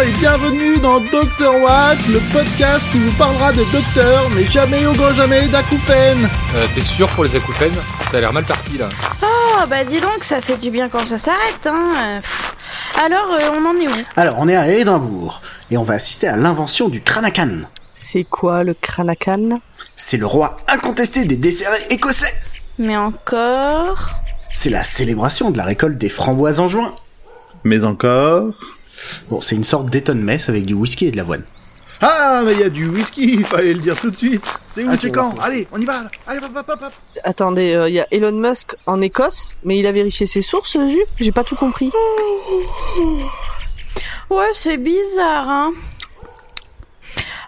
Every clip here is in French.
Bonsoir et bienvenue dans Docteur Watt, le podcast qui vous parlera de docteurs, mais jamais au grand jamais d'acouphènes. Euh, T'es sûr pour les acouphènes? Ça a l'air mal parti là. Ah bah dis donc, ça fait du bien quand ça s'arrête, hein. Euh. Alors, euh, on en est où? Alors, on est à Édimbourg et on va assister à l'invention du Kranakan. C'est quoi le Kranakan? C'est le roi incontesté des desserts écossais. Mais encore? C'est la célébration de la récolte des framboises en juin. Mais encore? Bon, c'est une sorte d'étonne messe avec du whisky et de l'avoine. Ah, mais il y a du whisky, il fallait le dire tout de suite. C'est où, Ah, c'est quand Allez, on y va là. Allez, hop, hop, hop, hop. Attendez, il y a Elon Musk en Écosse, mais il a vérifié ses sources, Zu J'ai pas tout compris. Ouais, c'est bizarre, hein.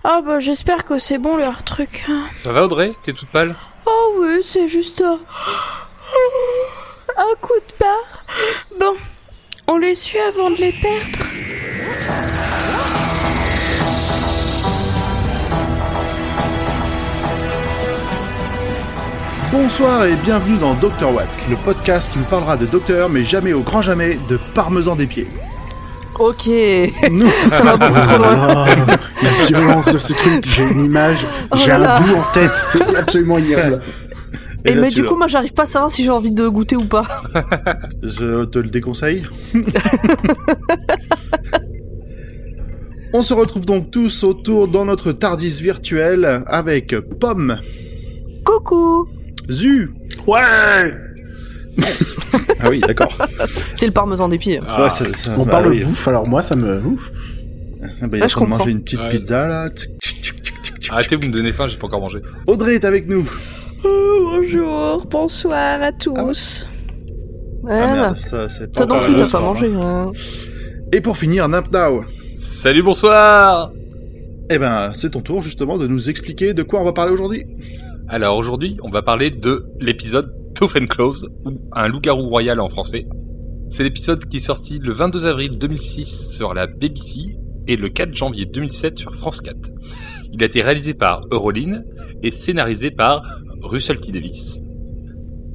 Ah bah j'espère que c'est bon leur truc. Ça va Audrey? T'es toute pâle? Oh oui, c'est juste un... un coup de barre. Bon, on les suit avant de les perdre. Bonsoir et bienvenue dans Dr Watt, le podcast qui vous parlera de docteurs, mais jamais au grand jamais de parmesan des pieds. Ok, Nous, ça va beaucoup trop loin. Oh, la violence de ce truc, j'ai une image, Oh j'ai un goût en tête, c'est absolument ignoble. Et, là, mais du coup, moi, j'arrive pas à savoir si j'ai envie de goûter ou pas. je te le déconseille. On se retrouve donc tous autour dans notre Tardis virtuel avec Pomme, Coucou Zu. Ouais Ah oui, d'accord. C'est le parmesan des pieds. Ah, ouais, ça, ça- On bah parle oui. de bouffe, alors moi ça me... Ouf. Ah bah, il Ah, a je qu'on comprends. manger une petite Ouais. pizza là. Arrêtez, vous me donnez faim, j'ai pas encore mangé. Audrey est avec nous. Bonjour, bonsoir à tous. Ouais, Ah bah, merde, ça c'est pas Toi non plus, t'as pas mangé. hein. hein. Et pour finir, Nampdow. Salut, bonsoir Eh ben, c'est ton tour justement de nous expliquer de quoi on va parler aujourd'hui. Alors aujourd'hui, on va parler de l'épisode Tough and Close, ou Un loup-garou royal en français. C'est l'épisode qui est sorti le 22 avril 2006 sur la BBC et le 4 janvier 2007 sur France 4. Il a été réalisé par Euroline et scénarisé par Russell T. Davis.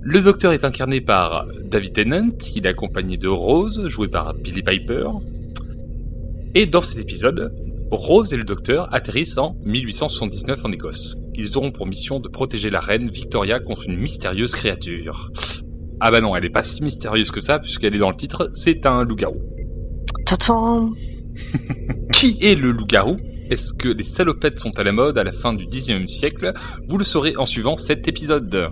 Le docteur est incarné par David Tennant, il est accompagné de Rose, jouée par Billy Piper. Et dans cet épisode, Rose et le docteur atterrissent en 1879 en Écosse. Ils auront pour mission de protéger la reine Victoria contre une mystérieuse créature. Ah bah non, elle est pas si mystérieuse que ça, puisqu'elle est dans le titre, c'est un loup-garou. Qui est le loup-garou? Est-ce que les salopettes sont à la mode à la fin du 19e siècle? Vous le saurez en suivant cet épisode.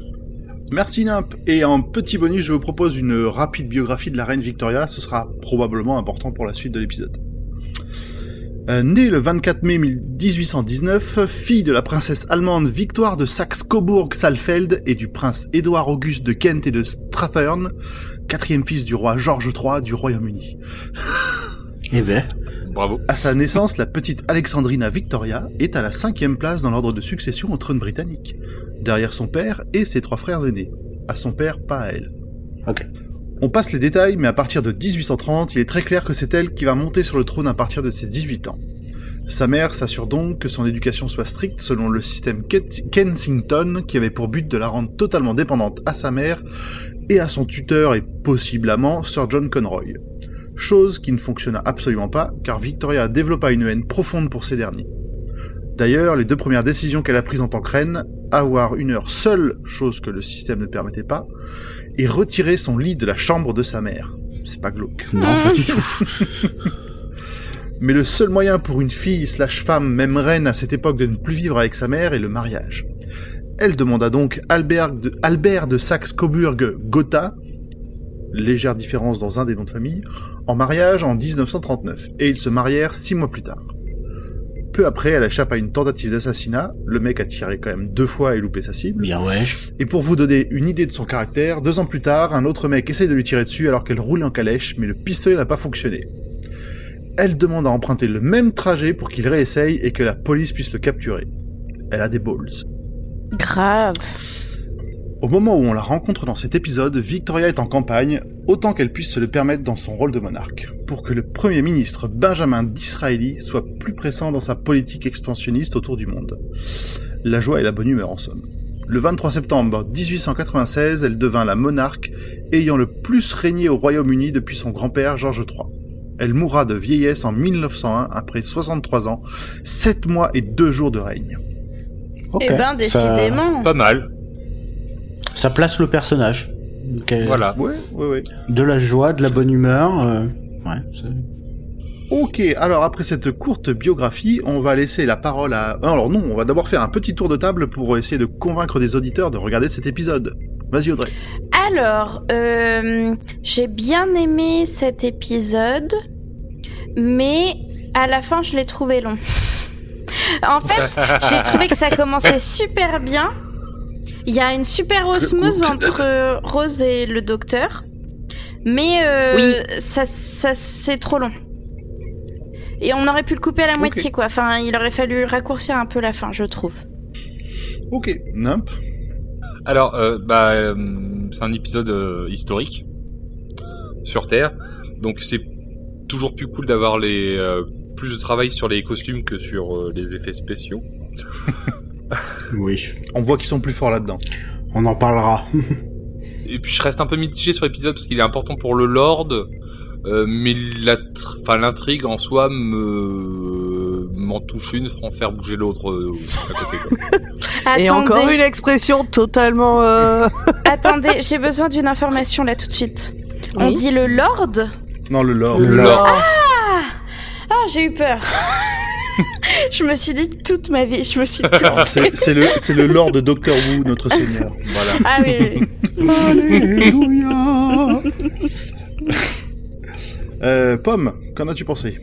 Merci Nimp. Et en petit bonus, je vous propose une rapide biographie de la reine Victoria. Ce sera probablement important pour la suite de l'épisode. Euh, née le 24 mai 1819, fille de la princesse allemande Victoire de Saxe-Cobourg-Saalfeld et du prince Édouard Auguste de Kent et de Strathern, quatrième fils du roi George III du Royaume-Uni. Eh ben, Bravo. À sa naissance, la petite Alexandrina Victoria est à la cinquième place dans l'ordre de succession au trône britannique, derrière son père et ses trois frères aînés. À son père, pas à elle. ok. On passe les détails, mais à partir de 1830, il est très clair que c'est elle qui va monter sur le trône à partir de ses 18 ans. Sa mère s'assure donc que son éducation soit stricte selon le système Kensington qui avait pour but de la rendre totalement dépendante à sa mère et à son tuteur et possiblement Sir John Conroy. Chose qui ne fonctionna absolument pas car Victoria développa une haine profonde pour ces derniers. D'ailleurs, les deux premières décisions qu'elle a prises en tant que reine, avoir une heure seule, chose que le système ne permettait pas, et retirer son lit de la chambre de sa mère. C'est pas glauque. Non, pas du tout. Mais le seul moyen pour une fille slash femme, même reine à cette époque, de ne plus vivre avec sa mère est le mariage. Elle demanda donc Albert de, Albert de Saxe-Coburg-Gotha, légère différence dans un des noms de famille, en mariage en 1939, et ils se marièrent six mois plus tard. Peu après, elle échappe à une tentative d'assassinat, le mec a tiré quand même deux fois et loupé sa cible, Bien ouais. et pour vous donner une idée de son caractère, deux ans plus tard, un autre mec essaye de lui tirer dessus alors qu'elle roule en calèche, mais le pistolet n'a pas fonctionné. Elle demande à emprunter le même trajet pour qu'il réessaye et que la police puisse le capturer. Elle a des balls. Grave. Au moment où on la rencontre dans cet épisode, Victoria est en campagne, autant qu'elle puisse se le permettre dans son rôle de monarque, pour que le Premier ministre Benjamin Disraeli soit plus pressant dans sa politique expansionniste autour du monde. La joie et la bonne humeur en somme. Le 23 septembre 1896, elle devint la monarque ayant le plus régné au Royaume-Uni depuis son grand-père George III. Elle mourra de vieillesse en 1901 après 63 ans, 7 mois et 2 jours de règne. Eh ben, Ça- décidément. Pas mal. Ça, place le personnage. Elle- Voilà. Ouais, ouais, ouais. De la joie, de la bonne humeur. euh, ouais. c'est- Ok, alors après cette courte biographie, on va laisser la parole à... Ah, Alors non, on va d'abord faire un petit tour de table pour essayer de convaincre des auditeurs de regarder cet épisode. Vas-y Audrey. Alors, euh, j'ai bien aimé cet épisode, mais à la fin, je l'ai trouvé long. en fait, j'ai trouvé que ça commençait super bien. Il y a une super osmose entre Rose et le docteur, mais euh, Oui. ça, ça c'est trop long. Et on aurait pu le couper à la moitié, quoi. Enfin, il aurait fallu raccourcir un peu la fin, je trouve. Ok, Nimp. Alors, euh, bah, euh, c'est un épisode euh, historique sur Terre, donc c'est toujours plus cool d'avoir les euh, plus de travail sur les costumes que sur euh, les effets spéciaux. Oui. On voit qu'ils sont plus forts là-dedans. On en parlera. Et puis je reste un peu mitigé sur l'épisode parce qu'il est important pour le Lord, euh, mais la tr- enfin l'intrigue en soi me m'en touche une sans faire bouger l'autre euh, à côté. Quoi. Et Attendez. encore une expression totalement. euh, Attendez, j'ai besoin d'une information là tout de suite. On dit le Lord? Non, le lore. Le Lord. Ah, j'ai eu peur. je me suis dit toute ma vie, je me suis plantée. C'est c'est le, c'est le lore de Doctor Who, notre seigneur. Voilà. Ah oui. Alléluia. Euh, Pomme, qu'en as-tu pensé?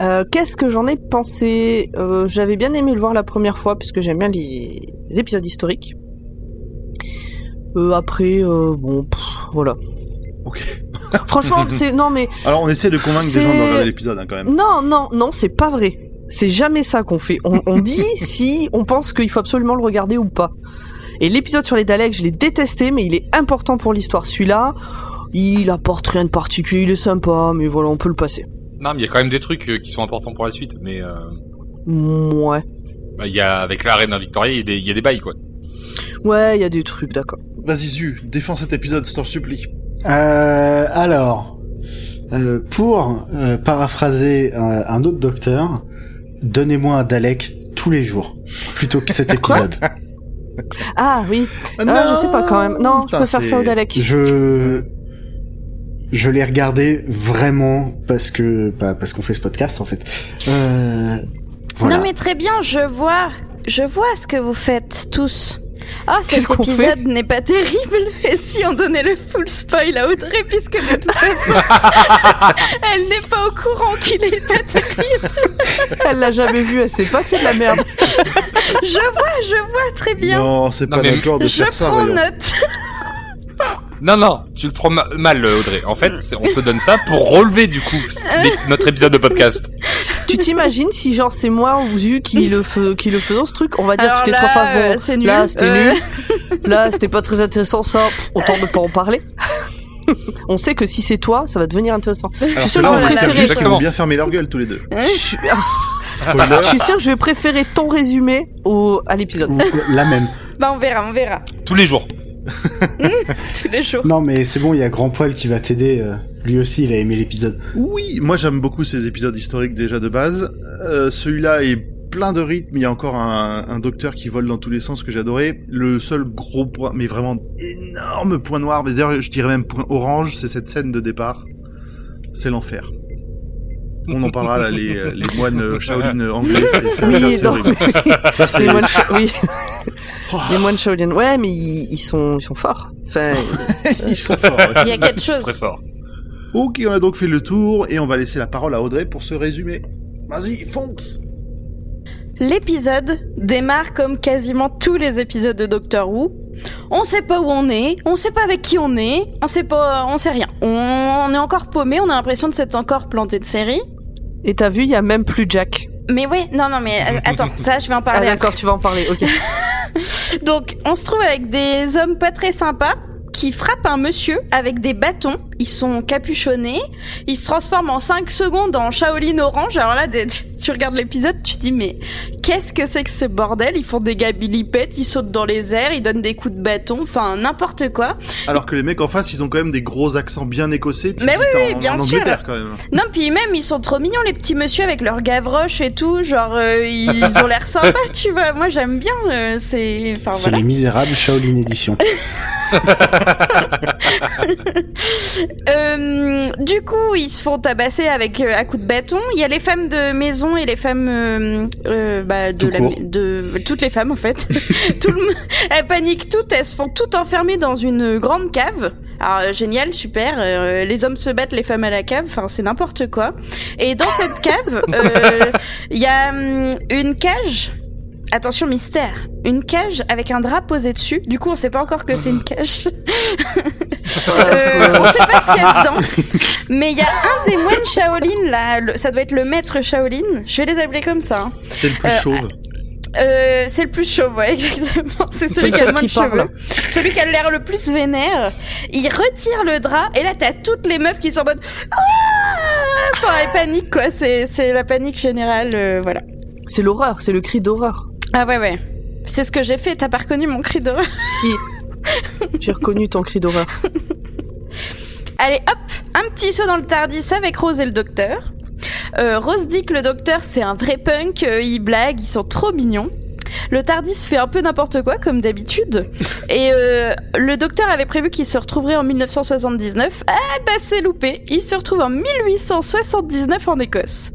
Euh, Qu'est-ce que j'en ai pensé? Euh, J'avais bien aimé le voir la première fois parce que j'aime bien les, les épisodes historiques. Euh, après, euh, bon, pff, voilà. Ok. Franchement, c'est non mais Alors on essaie de convaincre des gens de regarder l'épisode hein, quand même. non, non, non, c'est pas vrai. C'est jamais ça qu'on fait. On, on dit si on pense qu'il faut absolument le regarder ou pas. Et l'épisode sur les Daleks, je l'ai détesté, mais il est important pour l'histoire. Celui-là, il apporte rien de particulier, il est sympa, mais voilà, on peut le passer. Non, mais il y a quand même des trucs euh, qui sont importants pour la suite. Mais euh, Ouais. bah, il y a avec la reine Victoria, il y a des, il y a des bails quoi. Ouais, il y a des trucs, d'accord. Vas-y Zu, défends cet épisode, je t'en supplie. Euh, alors, euh, pour euh, paraphraser un, un autre docteur, donnez-moi un Dalek tous les jours, plutôt que cet épisode. Ah oui. Ah, je sais pas quand même. Non, je Putain, préfère ça au Dalek. Je je l'ai regardé vraiment parce que bah, parce qu'on fait ce podcast en fait. Euh, voilà. Non mais très bien, je vois, je vois ce que vous faites tous. Ah, cet épisode n'est pas terrible. Et si on donnait le full spoil à Audrey, puisque de toute façon, elle n'est pas au courant qu'il est pas terrible. Elle l'a jamais vu, elle sait pas que c'est de la merde. Je vois, je vois très bien. Non, c'est pas notre genre de je faire ça, prends voyons. note. Non, non, tu le prends ma- mal, Audrey. En fait, c'est- on te donne ça pour relever du coup notre épisode de podcast. Tu t'imagines si genre c'est moi ou Zu qui le fe- qui le faisons ce truc, on va dire Alors toutes les là, trois phrases bon. euh, c'est nul. Là, c'était Euh. nul. Là, c'était pas très intéressant ça, autant ne pas en parler. on sait que si c'est toi, ça va devenir intéressant. Alors suis sûre que je vais préférer vont bien fermer leur gueule tous les deux. Je suis, je sûre que je vais préférer ton résumé au à l'épisode. La même. Bah on verra, on verra. Tous les jours. Tous les jours. Non mais c'est bon, il y a Grand Poil qui va t'aider. euh, lui aussi, il a aimé l'épisode. Oui, moi j'aime beaucoup ces épisodes historiques déjà de base. Euh, Celui-là est plein de rythme, il y a encore un, un docteur qui vole dans tous les sens que j'ai adoré. Le seul gros point, mais vraiment énorme point noir, mais d'ailleurs je dirais même point orange, c'est cette scène de départ. C'est l'enfer. On en parlera là, les, euh, les moines Shaolin anglais, c'est Oui. Ça c'est Les moines, oui, Oh, les moines Shaolin. Ouais, mais ils, ils sont ils sont forts. Enfin, ils sont forts. Il y a quelque C'est chose. très fort. Ok, on a donc fait le tour et on va laisser la parole à Audrey pour se résumer. Vas-y, fonce L'épisode démarre comme quasiment tous les épisodes de Doctor Who. On sait pas où on est, on sait pas avec qui on est, on sait pas, on sait rien. On est encore paumé, on a l'impression de s'être encore planté de série. et t'as vu, il y a même plus Jack. Mais oui, non, non, mais euh, attends, ça, je vais en Ah parler. d'accord, tu vas en parler. Ok. Donc, on se trouve avec des hommes pas très sympas qui frappent un monsieur avec des bâtons ils sont capuchonnés, ils se transforment en 5 secondes en Shaolin orange. Alors là, des- tu regardes l'épisode, tu te dis mais qu'est-ce que c'est que ce bordel? Ils font des gabilipettes, ils sautent dans les airs, ils donnent des coups de bâton, enfin n'importe quoi. Alors que les mecs en face, ils ont quand même des gros accents bien écossais. Tu Mais sais, oui, en, bien en sûr. Angleterre quand même. Non, puis même ils sont trop mignons les petits monsieur avec leur gavroche et tout, genre euh, ils ont l'air sympas, tu vois. Moi j'aime bien, euh, c'est enfin C'est voilà. les Misérables Shaolin Edition. Euh, du coup, ils se font tabasser avec euh, à coups de bâton. Il y a les femmes de maison et les femmes euh, euh, bah, de, la, toutes les femmes en fait. Tout le, elles paniquent toutes. Elles se font toutes enfermer dans une grande cave. Alors génial, super. les hommes se battent, les femmes à la cave. Enfin, c'est n'importe quoi. Et dans cette cave, il y a hum, une cage. Attention mystère, une cage avec un drap posé dessus. Du coup, on sait pas encore que c'est une cage. Euh, on sait pas ce qu'il y a dedans. Mais il y a un des moines Shaolin là, le- ça doit être le maître Shaolin. Je vais les appeler comme ça. hein. C'est le plus Euh, chauve. Euh, c'est le plus chauve, ouais, exactement. C'est celui qui a le moins de qui parle. cheveux. Celui qui a l'air le plus vénère. Il retire le drap et là t'as toutes les meufs qui sont en mode ah Enfin, elles paniquent quoi. C'est c'est la panique générale, euh, voilà. C'est l'horreur, c'est le cri d'horreur. Ah ouais ouais. C'est ce que j'ai fait. T'as pas reconnu mon cri d'horreur Si. J'ai reconnu ton cri d'horreur. Allez, hop, un petit saut dans le Tardis avec Rose et le docteur. Euh, Rose dit que le docteur c'est un vrai punk, euh, il blague, ils sont trop mignons. Le Tardis fait un peu n'importe quoi comme d'habitude. Et euh, le docteur avait prévu qu'il se retrouverait en 1979. Ah bah c'est loupé, il se retrouve en 1879 en Écosse.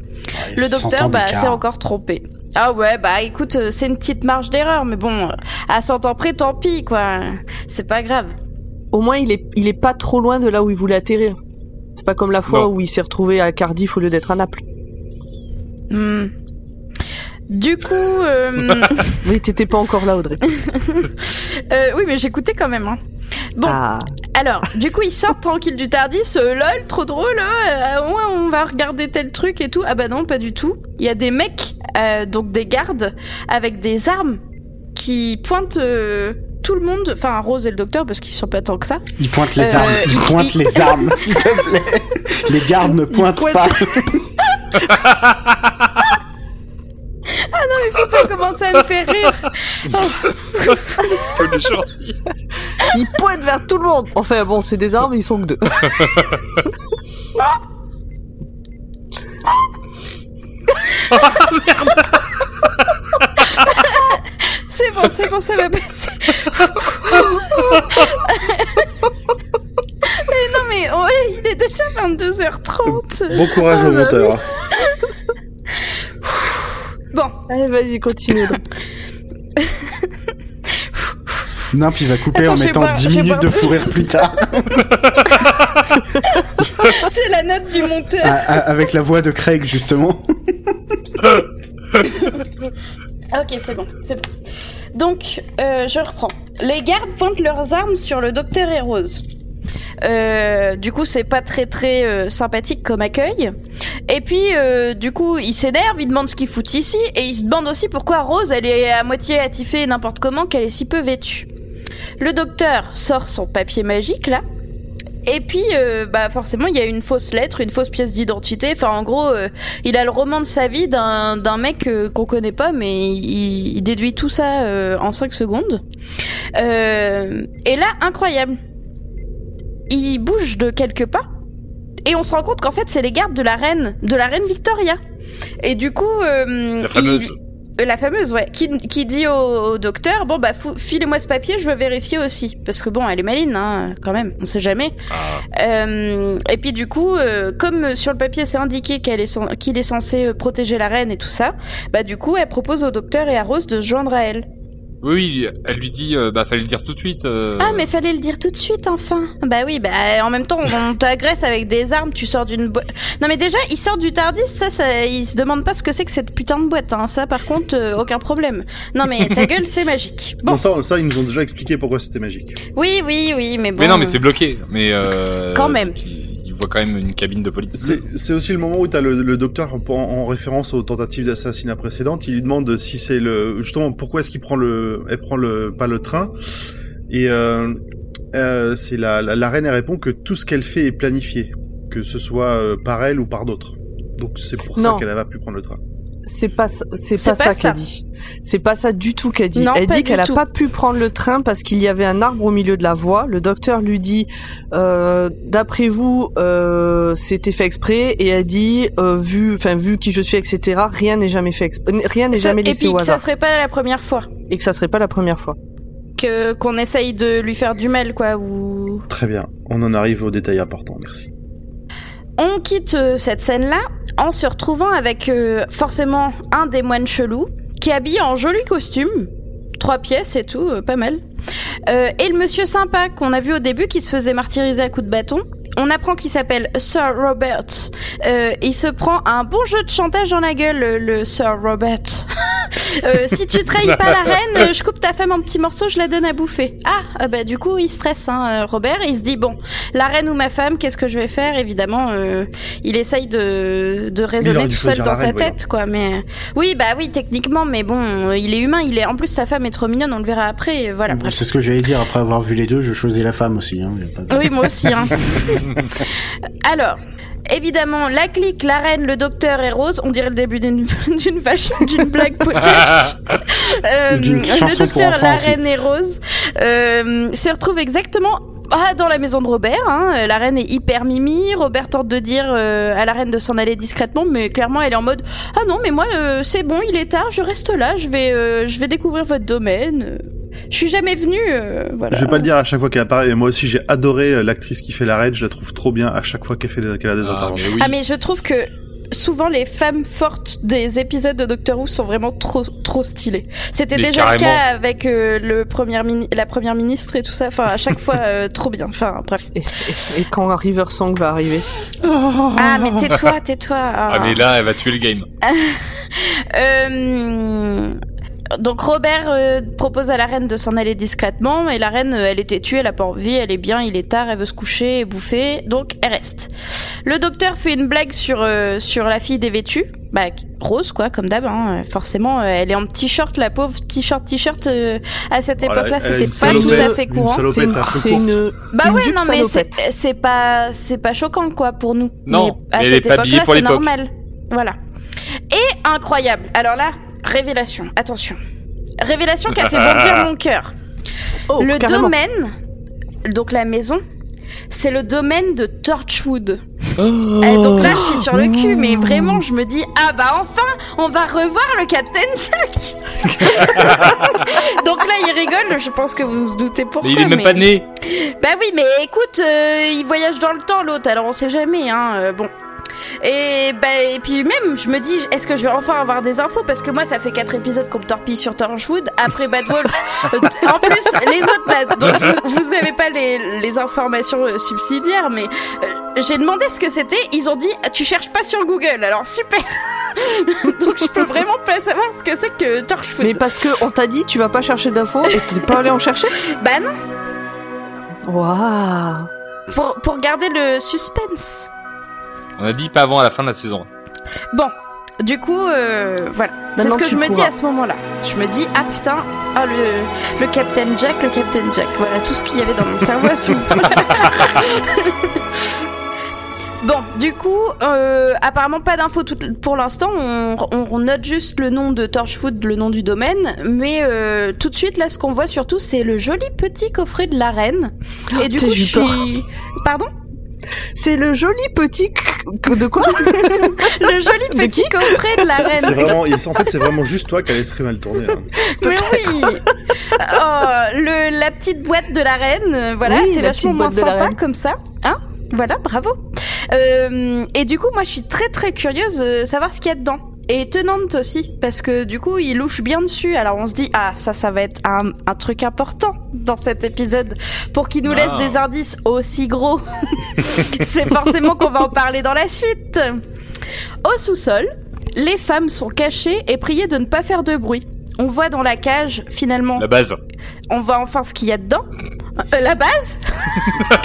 Le 100 docteur bah s'est encore trompé. Ah ouais bah écoute, euh, c'est une petite marge d'erreur, mais bon, à 100 ans près, tant pis quoi. C'est pas grave. Au moins, il est, il est pas trop loin de là où il voulait atterrir. C'est pas comme la fois Non. où il s'est retrouvé à Cardiff au lieu d'être à Naples. Hmm. Du coup, euh, Oui, t'étais pas encore là, Audrey. euh, oui, mais j'écoutais quand même. hein. Bon, Ah. alors, du coup, ils sortent tranquille du Tardis. euh, lol, trop drôle. Hein, euh, ouais, on va regarder tel truc et tout. Ah bah non, pas du tout. Il y a des mecs, euh, donc des gardes, avec des armes qui pointent euh, tout le monde. Enfin, Rose et le docteur, parce qu'ils sont pas tant que ça. Il pointe les Euh, armes, il il- pointe il- les armes, s'il te plaît. Les gardes ne pointent pointe- pas. Mais faut pas commencer à me faire rire. Tous les jours aussi. Il pointe vers tout le monde. Enfin, bon, c'est des armes, ils sont que deux. C'est bon, c'est bon, ça va passer. mais non, mais ouais, il est déjà 22h30. Bon courage Oh au monteur. Bon, Allez, vas-y, continue. Non, puis il va couper Attends, en mettant pas- 10 j'ai minutes pas- de fou rire plus tard. c'est la note du monteur. Avec la voix de Craig, justement. Ok, c'est bon, c'est bon. Donc, euh, je reprends. Les gardes pointent leurs armes sur le docteur et Rose. Euh, du coup, c'est pas très très euh, sympathique comme accueil. Et puis, du coup, il s'énerve, il demande ce qu'ils foutent ici, et il se demande aussi pourquoi Rose, elle est à moitié attifée n'importe comment, qu'elle est si peu vêtue. Le docteur sort son papier magique là. Et puis, euh, bah forcément, il y a une fausse lettre, une fausse pièce d'identité. Enfin, en gros, euh, il a le roman de sa vie d'un d'un mec euh, qu'on connaît pas, mais il, il déduit tout ça euh, en 5 secondes. Euh, et là, incroyable. Il bouge de quelques pas. Et on se rend compte qu'en fait, c'est les gardes de la reine, de la reine Victoria. Et du coup, euh, La fameuse. il- la fameuse, ouais, qui, qui dit au, au docteur, bon bah filez-moi ce papier, je veux vérifier aussi, parce que bon, elle est maline, hein, quand même, on sait jamais. Ah. Euh, et puis du coup, euh, comme sur le papier c'est indiqué qu'elle est qu'il est censé euh, protéger la reine et tout ça, bah du coup, elle propose au docteur et à Rose de se joindre à elle. Oui, oui, elle lui dit, euh, bah fallait le dire tout de suite. euh. Ah mais fallait le dire tout de suite enfin. Bah oui, bah en même temps on t'agresse avec des armes, tu sors d'une boîte. Non mais déjà il sort du Tardis, ça, ça il se demande pas ce que c'est que cette putain de boîte. Hein. Ça par contre euh, aucun problème. Non mais ta gueule c'est magique. Bon, Non, ça, ça, ils nous ont déjà expliqué pourquoi c'était magique. oui oui oui mais bon. Mais non, mais c'est bloqué. Mais euh, Quand même. Il voit quand même une cabine de police. C'est aussi le moment où t'as le, le docteur en, en référence aux tentatives d'assassinat précédentes. Il lui demande si c'est le justement pourquoi est-ce qu'il prend le, elle prend le pas le train et euh, euh, c'est la, la, la reine elle répond que tout ce qu'elle fait est planifié, que ce soit euh, par elle ou par d'autres. Donc c'est pour ça qu'elle va plus prendre le train. C'est pas ça- c'est C'est pas, pas ça ça. qu'elle dit. C'est pas ça du tout qu'elle dit. Non, elle pas dit qu'elle a pas pu prendre le train parce qu'il y avait un arbre au milieu de la voie. Le docteur lui dit euh, d'après vous euh, c'était fait exprès et elle dit euh, vu enfin vu qui je suis etc. Rien n'est jamais fait exprès. Rien n'est jamais et laissé puis au que ça serait pas la première fois et que ça serait pas la première fois. que qu'on essaye de lui faire du mal, quoi. Ou Très bien, on en arrive aux détails importants, merci. on quitte cette scène-là en se retrouvant avec euh, forcément un des moines chelous qui est habillé en joli costume, trois pièces et tout, euh, pas mal. Euh, et le monsieur sympa qu'on a vu au début qui se faisait martyriser à coups de bâton. On apprend qu'il s'appelle Sir Robert. Euh, il se prend un bon jeu de chantage dans la gueule, le, le Sir Robert. Euh, si tu trahis pas la reine, je coupe ta femme en petits morceaux, je la donne à bouffer. Ah, euh, bah du coup il stresse, hein, euh, Robert. Il se dit bon, la reine ou ma femme, qu'est-ce que je vais faire? Évidemment, euh, il essaye de, de raisonner tout seul dans sa reine, voyons. tête, quoi. Mais oui, bah oui, techniquement, mais bon, il est humain. Il est en plus sa femme est trop mignonne. On le verra après. Voilà. C'est ce que j'allais dire après avoir vu les deux, je choisis la femme aussi. Hein, pas Oui, moi aussi. Hein. Alors, évidemment, la clique, la reine, le docteur et Rose, on dirait le début d'une d'une vache, d'une blague potache. Euh, le docteur, la aussi. reine et Rose euh, se retrouvent exactement ah, dans la maison de Robert. Hein. La reine est hyper mimi. Robert tente de dire euh, à la reine de s'en aller discrètement, mais clairement, elle est en mode ah non, mais moi, euh, c'est bon, il est tard, je reste là, je vais, euh, je vais découvrir votre domaine. Je suis jamais venue. euh, voilà. Je vais pas le dire à chaque fois qu'elle apparaît, mais moi aussi j'ai adoré euh, l'actrice qui fait la reine, je la trouve trop bien à chaque fois qu'elle fait qu'elle a des Ah, interventions. mais oui. Ah mais je trouve que souvent les femmes fortes des épisodes de Doctor Who sont vraiment trop trop stylées. C'était déjà carrément. le cas avec euh, le premier la première ministre et tout ça. Enfin à chaque fois euh, trop bien. Enfin bref. Et, et- et quand River Song va arriver. Ah mais tais-toi tais-toi. Ah, mais là, elle va tuer le game. Euh, donc Robert euh, propose à la reine de s'en aller discrètement et la reine euh, elle était tuée, elle a pas envie, elle est bien, il est tard, elle veut se coucher et bouffer, donc elle reste. Le docteur fait une blague sur euh, sur la fille dévêtue, bah rose quoi comme d'hab, hein, euh, forcément euh, elle est en t-shirt, la pauvre t-shirt t-shirt euh, à cette Voilà, époque-là c'était pas tout à fait courant. C'est une, c'est une, Bah une ouais, jupe non mais c'est pas c'est pas choquant quoi pour nous. Non, mais à mais elle cette est époque-là, pour c'est normal. Voilà. Et incroyable. Alors là, révélation. Attention. Révélation qui a fait bondir mon cœur. Oh, le carrément. domaine, donc la maison, c'est le domaine de Torchwood. Oh. Eh, donc là, je suis sur le cul, mais vraiment, je me dis ah bah enfin, on va revoir le Captain Jack. donc là, il rigole. Je pense que vous vous doutez pourquoi. Mais il est même mais- pas né. bah oui, mais écoute, euh, il voyage dans le temps l'autre, alors on sait jamais, hein. euh, bon. Et bah et puis même, je me dis, est-ce que je vais enfin avoir des infos? Parce que moi, ça fait quatre épisodes qu'on me torpille sur Torchwood. Après Bad Wolf, euh, en plus les autres, là, donc vous, vous avez pas les, les informations euh, subsidiaires, mais euh, j'ai demandé ce que c'était. Ils ont dit, tu cherches pas sur Google. Alors super. donc je peux vraiment pas savoir ce que c'est que Torchwood. Mais parce que on t'a dit tu vas pas chercher d'infos et t'es pas allé en chercher? Bah non, Waouh pour pour garder le suspense. On a dit pas avant à la fin de la saison. Bon, du coup, euh, voilà. C'est ce que je me dis à ce moment-là. Je me dis, ah putain, ah, le, le Captain Jack, le Captain Jack. Voilà tout ce qu'il y avait dans mon cerveau à ce moment-là. Bon, du coup, euh, apparemment pas d'infos pour l'instant. On, on- on note juste le nom de Torchwood, le nom du domaine, mais euh, tout de suite là, ce qu'on voit surtout, c'est le joli petit coffret de la reine. Et du t'as coup, je peur. suis, pardon, C'est le joli petit de quoi le joli petit coffret de la reine. C'est vraiment, en fait, c'est vraiment juste toi qui as l'esprit mal tourné. Mais oui Oh, le, La petite boîte de la reine, euh, voilà, Oui, c'est vachement moins sympa reine. comme ça. Hein? Voilà, bravo. Euh, et du coup, moi, je suis très très curieuse de savoir ce qu'il y a dedans. Et étonnante aussi, parce que du coup, il louche bien dessus. Alors on se dit, ah, ça, ça va être un, un truc important dans cet épisode pour qu'il nous laisse Ah. des indices aussi gros. C'est forcément qu'on va en parler dans la suite. Au sous-sol, les femmes sont cachées et priées de ne pas faire de bruit. On voit dans la cage, finalement, La base. on voit enfin ce qu'il y a dedans. Euh, la base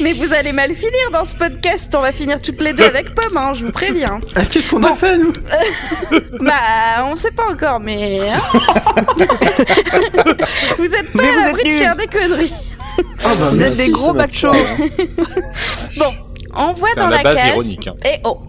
Mais vous allez mal finir dans ce podcast. On va finir toutes les deux avec Pomme, hein, je vous préviens. Ah, Qu'est-ce qu'on a fait, nous Bah, on sait pas encore, mais. hein. vous êtes pas Mais à l'abri de faire des conneries. Ah bah, Vous êtes des gros fait- Bon, on voit dans la la base cage. ironique. hein. Et oh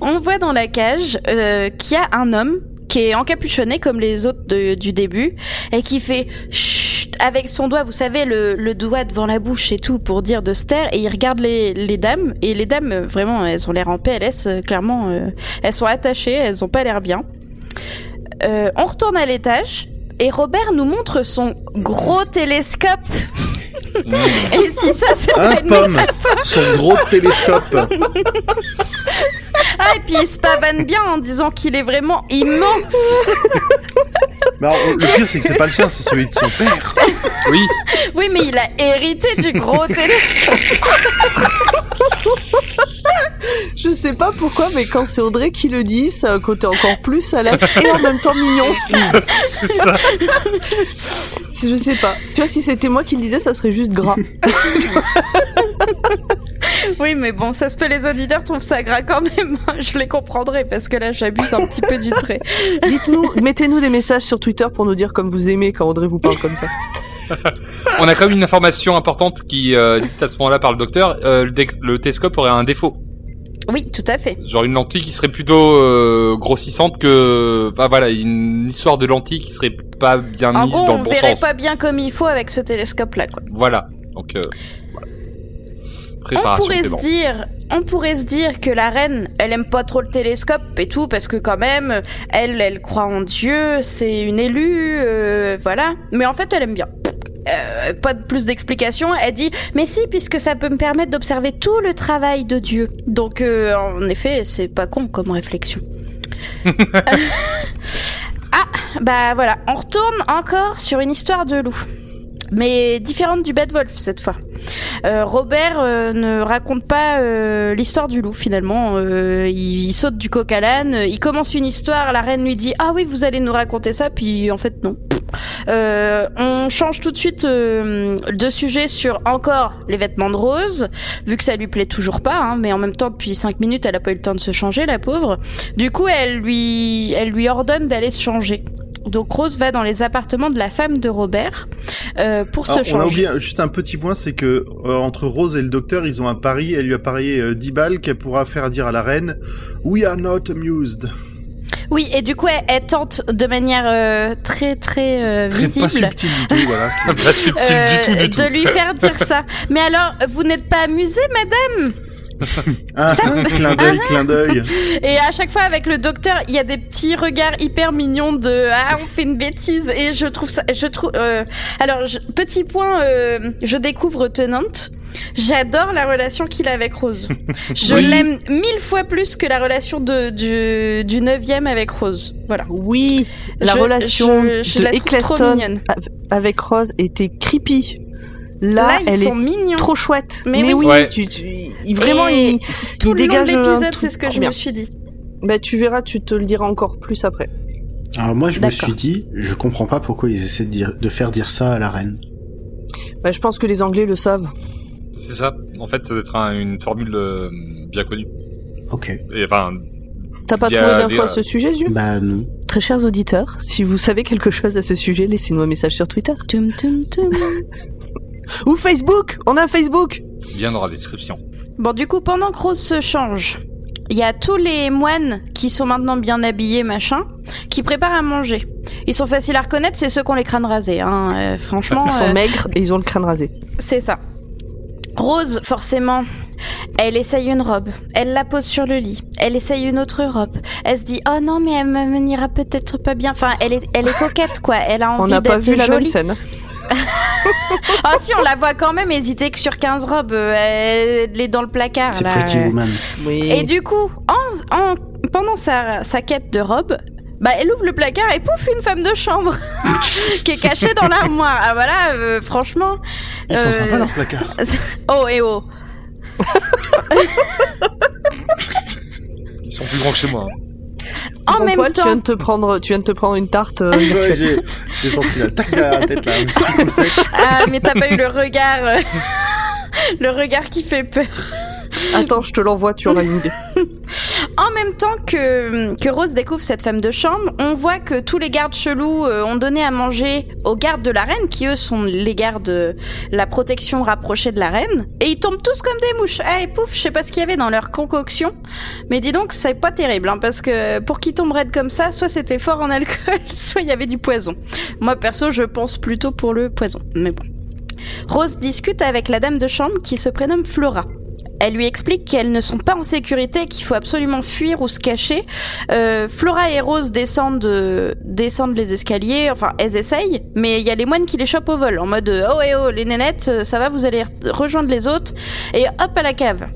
On voit dans la cage euh, qu'il y a un homme qui est encapuchonné comme les autres de- du début et qui fait chut avec son doigt, vous savez, le, le doigt devant la bouche et tout pour dire de se et il regarde les, les dames et les dames vraiment elles ont l'air en PLS, euh, clairement euh, elles sont attachées, elles ont pas l'air bien. Euh, on retourne à l'étage et Robert nous montre son gros télescope. Mmh. et si ça c'est une pomme, son gros télescope. Ah, et puis il se pavane bien en disant qu'il est vraiment immense. Mais alors, le pire, c'est que c'est pas le sien, c'est celui de son père. Oui, Oui, mais il a hérité du gros télescope. Je sais pas pourquoi, mais quand c'est Audrey qui le dit, ça a un côté encore plus salace et en même temps mignon. c'est ça. Je sais pas. Tu vois, si c'était moi qui le disais, ça serait juste gras. Oui, mais bon, ça se peut, les auditeurs trouvent ça gras quand même. Je les comprendrai parce que là, j'abuse un petit peu du trait. Dites-nous, mettez-nous des messages sur Twitter pour nous dire comme vous aimez quand Audrey vous parle comme ça. On a quand même une information importante qui euh, dite à ce moment-là par le docteur. Euh, le, le télescope aurait un défaut. Oui, tout à fait. Genre une lentille qui serait plutôt euh, grossissante que... Enfin voilà, une histoire de lentille qui serait pas bien En mise gros, dans on le bon verrait sens. pas bien comme il faut avec ce télescope-là, quoi. Voilà. Donc, euh, voilà. On pourrait se dire, on pourrait se dire que la reine, elle aime pas trop le télescope et tout parce que quand même, elle, elle croit en Dieu, c'est une élue, euh, voilà. Mais en fait, elle aime bien. Euh, pas de plus d'explications. Elle dit, mais si, puisque ça peut me permettre d'observer tout le travail de Dieu. Donc, euh, en effet, c'est pas con comme réflexion. ah, bah voilà, on retourne encore sur une histoire de loup. Mais différente du Bad Wolf cette fois. Euh, Robert euh, ne raconte pas euh, l'histoire du loup finalement. Euh, il, il saute du coq à l'âne. Il commence une histoire. La reine lui dit ah oui vous allez nous raconter ça. Puis en fait non. Euh, on change tout de suite euh, de sujet sur encore les vêtements de Rose, vu que ça lui plaît toujours pas, hein, mais en même temps depuis cinq minutes elle a pas eu le temps de se changer la pauvre. Du coup elle lui, elle lui ordonne d'aller se changer. Donc Rose va dans les appartements de la femme de Robert euh, pour Alors, se on a changer. oublié juste un petit point, c'est que euh, entre Rose et le docteur, ils ont un pari. Elle lui a parié euh, 10 balles qu'elle pourra faire dire à la reine We are not amused. Oui, et du coup, elle, elle tente de manière euh, très très euh, Très visible pas subtil du tout, voilà. c'est- Pas subtil euh, du tout, du tout. de lui faire dire ça. Mais alors, vous n'êtes pas amusé, madame? Ah, clin d'œil, clin d'œil. Et à chaque fois avec le docteur, il y a des petits regards hyper mignons de ah on fait une bêtise et je trouve ça, je trouve. euh, alors je- petit point, euh, je découvre Tenant. J'adore la relation qu'il a avec Rose. Je Oui. l'aime mille fois plus que la relation de, du, du 9 avec Rose. Voilà. Oui, la Je- relation je- je de la trop mignonne. av- avec Rose était creepy. Là, Là, ils elle sont est mignons. trop chouette. Mais Mais, oui. oui, Ouais. tu, tu- il- vraiment, il, Tout il le long de dégage l'épisode, c'est ce que je bien. me suis dit. Bah, tu verras, tu te le diras encore plus après. Alors moi, je me suis dit, je comprends pas pourquoi ils essaient de, dire, de faire dire ça à la reine. Bah, je pense que les Anglais le savent. C'est ça. En fait, ça doit être un- une formule euh, bien connue. Ok. Et enfin, T'as pas trouvé d'infos des- à ce sujet, Zu Bah non. Très chers auditeurs, si vous savez quelque chose à ce sujet, laissez-nous un message sur Twitter. Tum, tum, tum. Ou Facebook On a un Facebook bien dans la description. Bon, du coup, pendant que Rose se change, il y a tous les moines qui sont maintenant bien habillés, machin, qui préparent à manger. Ils sont faciles à reconnaître, c'est ceux qui ont les crânes rasés. Hein. euh, franchement, Ils sont euh, maigres et ils ont le crâne rasé. c'est ça. Rose, forcément, elle essaye une robe. Elle la pose sur le lit. Elle essaye une autre robe. Elle se dit, oh non, mais elle me n'ira peut-être pas bien. Enfin, elle est, elle est coquette, quoi. Elle a On envie n'a pas d'être vu la même jolie. scène. Ah si, on la voit quand même hésiter que sur 15 robes. euh, Elle est dans le placard. C'est. Pretty Woman. Oui. Et du coup, en, en- pendant sa, sa quête de robe, bah, elle ouvre le placard et pouf, une femme de chambre qui est cachée dans l'armoire. Ah voilà, euh, franchement. Ils sont euh, sympas leur placard. Oh et oh. Ils sont plus grands que chez moi. hein. En Bon, même Paul, tu viens temps, de te prendre, tu viens de te prendre une tarte. euh, Ouais, j'ai j'ai senti la tac la tête là, un petit coup sec. ah mais t'as pas eu le regard, euh, le regard qui fait peur. Attends, je te l'envoie, tu auras une idée. En même temps que, Rose découvre cette femme de chambre, on voit que tous les gardes chelous euh, ont donné à manger aux gardes de la reine, qui eux sont les gardes, euh, la protection rapprochée de la reine. Et ils tombent tous comme des mouches. Eh, pouf, je sais pas ce qu'il y avait dans leur concoction. Mais dis donc, c'est pas terrible, hein, parce que pour qu'ils tombent raides comme ça, soit c'était fort en alcool, soit il y avait du poison. Moi, perso, je pense plutôt pour le poison. Mais bon. Rose discute avec la dame de chambre qui se prénomme Flora. Elle lui explique qu'elles ne sont pas en sécurité, qu'il faut absolument fuir ou se cacher. Euh, Flora et Rose descendent, euh, descendent les escaliers, enfin elles essayent, mais il y a les moines qui les chopent au vol, en mode euh, oh et oh les nénettes, ça va, vous allez rejoindre les autres, et hop à la cave.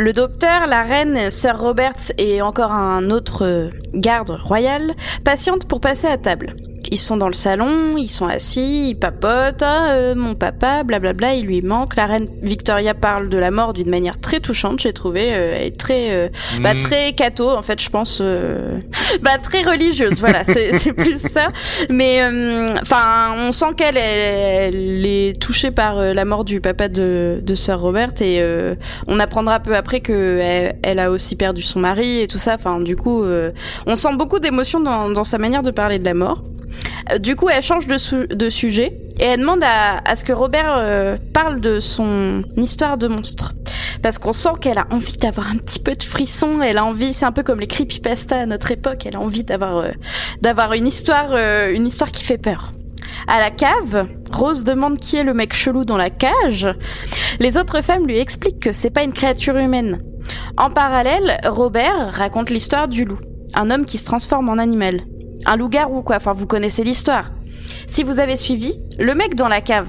Le docteur, la reine, Sir Roberts et encore un autre garde royal patientent pour passer à table. Ils sont dans le salon, ils sont assis, ils papotent, ah, euh, mon papa, blablabla, il lui manque. La reine Victoria parle de la mort d'une manière très touchante, j'ai trouvé. euh, elle est très, euh, bah, Mm. très catho, en fait, je pense. euh, bah, très religieuse, voilà, c'est plus ça. Mais, enfin, on sent qu'elle elle, elle est touchée par la mort du papa de, de Sir Robert et on apprendra peu après que elle, a aussi perdu son mari et tout ça. Enfin, du coup, on sent beaucoup d'émotion dans, dans sa manière de parler de la mort. Euh, Du coup, elle change de, su- de sujet et elle demande à, ce que Robert euh, parle de son histoire de monstre. Parce qu'on sent qu'elle a envie d'avoir un petit peu de frisson, elle a envie, c'est un peu comme les creepypasta à notre époque, elle a envie d'avoir euh, une histoire une histoire qui fait peur. À la cave, Rose demande qui est le mec chelou dans la cage. Les autres femmes lui expliquent que c'est pas une créature humaine. En parallèle, Robert raconte l'histoire du loup, un homme qui se transforme en animal. Un loup-garou, quoi. Enfin, vous connaissez l'histoire. Si vous avez suivi, le mec dans la cave,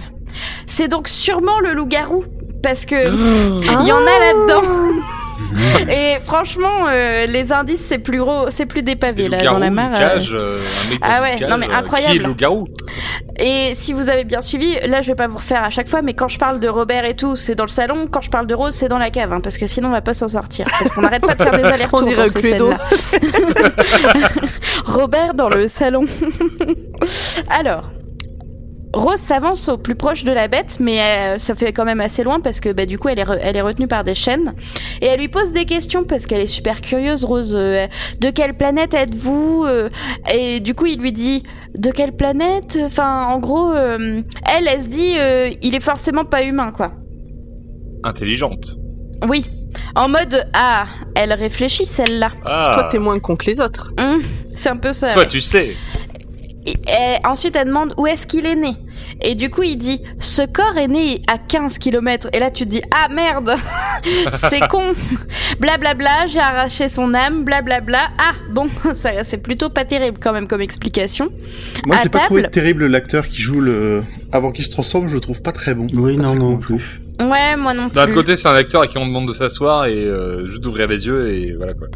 c'est donc sûrement le loup-garou. Parce que il y en a là-dedans. Et franchement, euh, les indices, c'est plus gros, c'est plus dépavé là dans la une mare. euh. cage, euh, un mec dans Ah une ouais, cage, non, mais euh, Qui est incroyable. loup-garou Et si vous avez bien suivi, là je vais pas vous refaire à chaque fois, mais quand je parle de Robert et tout, c'est dans le salon. Quand je parle de Rose, c'est dans la cave, hein, parce que sinon on va pas s'en sortir. Parce qu'on n'arrête pas de faire des allers-retours dans ces scènes-là. Robert dans le salon. Alors. Rose s'avance au plus proche de la bête, mais euh, ça fait quand même assez loin parce que bah, du coup elle est, re- elle est retenue par des chaînes. Et elle lui pose des questions parce qu'elle est super curieuse, Rose. euh, de quelle planète êtes-vous Euh, Et du coup il lui dit de quelle planète? Enfin en gros, euh, elle, elle se dit euh, il est forcément pas humain quoi. Intelligente. Oui. En mode ah, elle réfléchit celle-là. Ah. Toi, t'es moins con que les autres. Hum, c'est un peu ça. Toi, ouais. tu sais. Et, ensuite, elle demande où est-ce qu'il est né. Et du coup, il dit ce corps est né à 15 km. Et là, tu te dis ah merde, c'est con. Blablabla, j'ai arraché son âme. Blablabla. Ah bon, ça c'est plutôt pas terrible quand même comme explication. Moi, je l'ai pas trouvé terrible l'acteur qui joue le. Avant qu'il se transforme, je le trouve pas très bon. Oui, Pas non, non convaincant. plus. Ouais, moi non plus. D'un autre côté, c'est un acteur à qui on demande de s'asseoir et euh, juste d'ouvrir les yeux et voilà quoi.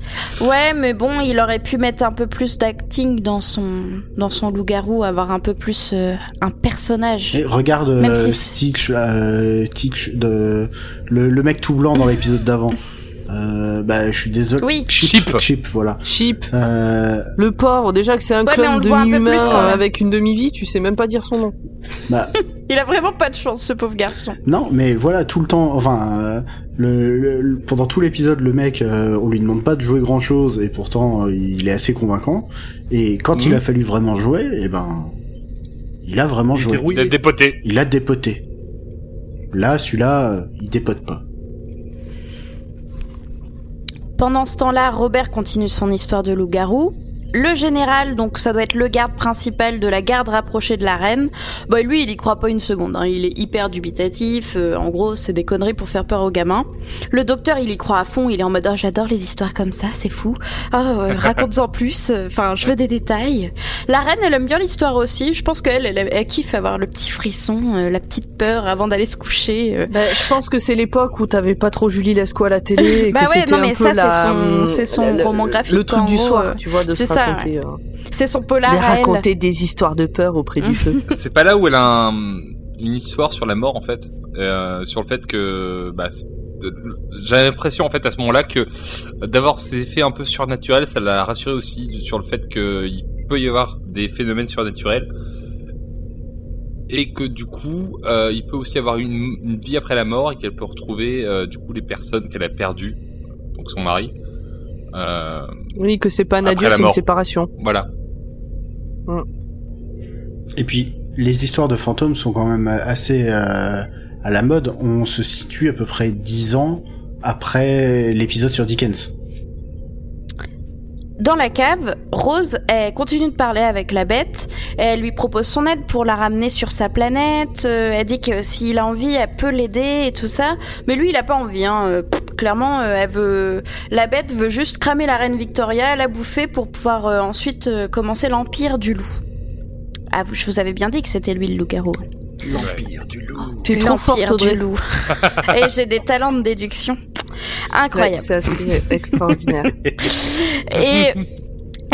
Ouais, mais bon, il aurait pu mettre un peu plus d'acting dans son dans son loup-garou, avoir un peu plus euh, un personnage. Et regarde euh, si- Stitch, euh, Stitch de le, le mec tout blanc dans l'épisode d'avant. Euh, bah, je suis désolé. Oui. Chip. Chip, voilà. Chip. Euh, Le pauvre, déjà que c'est un Ouais, mais on clone demi-humain quand même. avec une demi-vie, tu sais même pas dire son nom. bah, Il a vraiment pas de chance, ce pauvre garçon. non, mais voilà, tout le temps, enfin, euh, le, le- le- pendant tout l'épisode, le mec, euh, on lui demande pas de jouer grand chose, et pourtant, euh, il est assez convaincant. Et quand Mhm. il a fallu vraiment jouer, eh ben, il a vraiment Il joué. Il a dépoté. Il a dépoté. Là, celui-là, euh, il dépote pas. Pendant ce temps-là, Robert continue son histoire de loup-garou. Le général, donc ça doit être le garde principal de la garde rapprochée de la reine, bah lui il y croit pas une seconde, hein. il est hyper dubitatif, euh, en gros c'est des conneries pour faire peur aux gamins. Le docteur il y croit à fond, il est en mode oh, j'adore les histoires comme ça, c'est fou, ah euh, raconte-en plus, enfin je veux des détails. La reine elle aime bien l'histoire aussi, je pense qu'elle elle, elle kiffe avoir le petit frisson, euh, la petite peur avant d'aller se coucher. euh. Bah, je pense que c'est l'époque où t'avais pas trop Julie Lescaut à la télé et Bah que ouais, non, un mais peu ça, c'est la, son- c'est son le- roman graphique, Le truc du gros, soir, euh, tu vois, de se ça, raconter. euh, C'est son polar elle. raconter des histoires de peur auprès du feu. C'est pas là où elle a un- une histoire sur la mort en fait, euh, sur le fait que bah, j'ai l'impression en fait à ce moment-là que d'avoir ces effets un peu surnaturels, ça l'a rassuré aussi sur le fait qu'il peut y avoir des phénomènes surnaturels et que du coup euh, il peut aussi avoir une, une vie après la mort et qu'elle peut retrouver euh, du coup les personnes qu'elle a perdues, donc son mari, Euh, Oui, que c'est pas un adieu, c'est une séparation. voilà. Et puis, les histoires de fantômes sont quand même assez euh, à la mode. On se situe à peu près 10 ans après l'épisode sur Dickens. Dans la cave, Rose, elle continue de parler avec la bête. Elle lui propose son aide pour la ramener sur sa planète. Euh, elle dit que s'il a envie, elle peut l'aider et tout ça. Mais lui, il a pas envie. Hein. Pff, clairement, euh, elle veut. La bête veut juste cramer la reine Victoria, la bouffer pour pouvoir euh, ensuite euh, commencer l'empire du loup. Ah, vous- je vous avais bien dit que c'était lui le loup-garou. L'Empire du loup. T'es trop forte, Audrey. du loup. et j'ai des talents de déduction. Ouais, Incroyable. c'est assez extraordinaire. Et,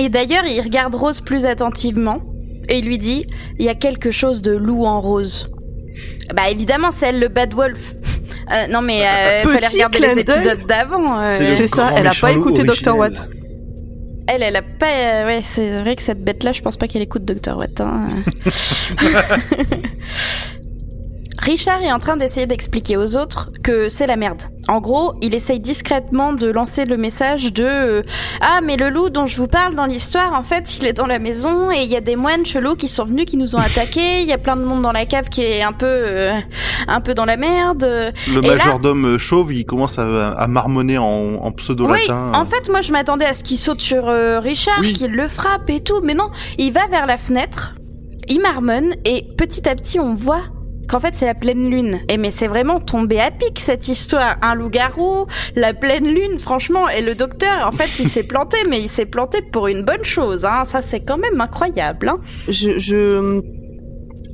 et d'ailleurs, il regarde Rose plus attentivement et il lui dit Il y a quelque chose de loup en Rose. Bah évidemment, c'est elle le Bad Wolf. Euh, non mais euh, il fallait regarder les épisodes d'avant. euh, C'est ça, elle a pas écouté Dr. Watt. Elle, elle a pas. euh, ouais, c'est vrai que cette bête-là, je pense pas qu'elle écoute Dr. Watt. hein. Richard est en train d'essayer d'expliquer aux autres que c'est la merde. En gros, il essaye discrètement de lancer le message de euh, Ah, mais le loup dont je vous parle dans l'histoire, en fait, il est dans la maison et il y a des moines chelous qui sont venus, qui nous ont attaqués. Il y a plein de monde dans la cave qui est un peu, euh, un peu dans la merde. Le Et majordome euh, chauve, il commence à, à marmonner en, en Oui, pseudo-latin. en fait, moi je m'attendais à ce qu'il saute sur euh, Richard, Oui. qu'il le frappe et tout, mais non, il va vers la fenêtre, il marmonne et petit à petit on voit qu'en fait c'est la pleine lune. Et mais c'est vraiment tombé à pic cette histoire, un loup-garou, la pleine lune, franchement, et le docteur, en fait, il s'est planté, mais il s'est planté pour une bonne chose, hein. Ça c'est quand même incroyable, hein. je, je...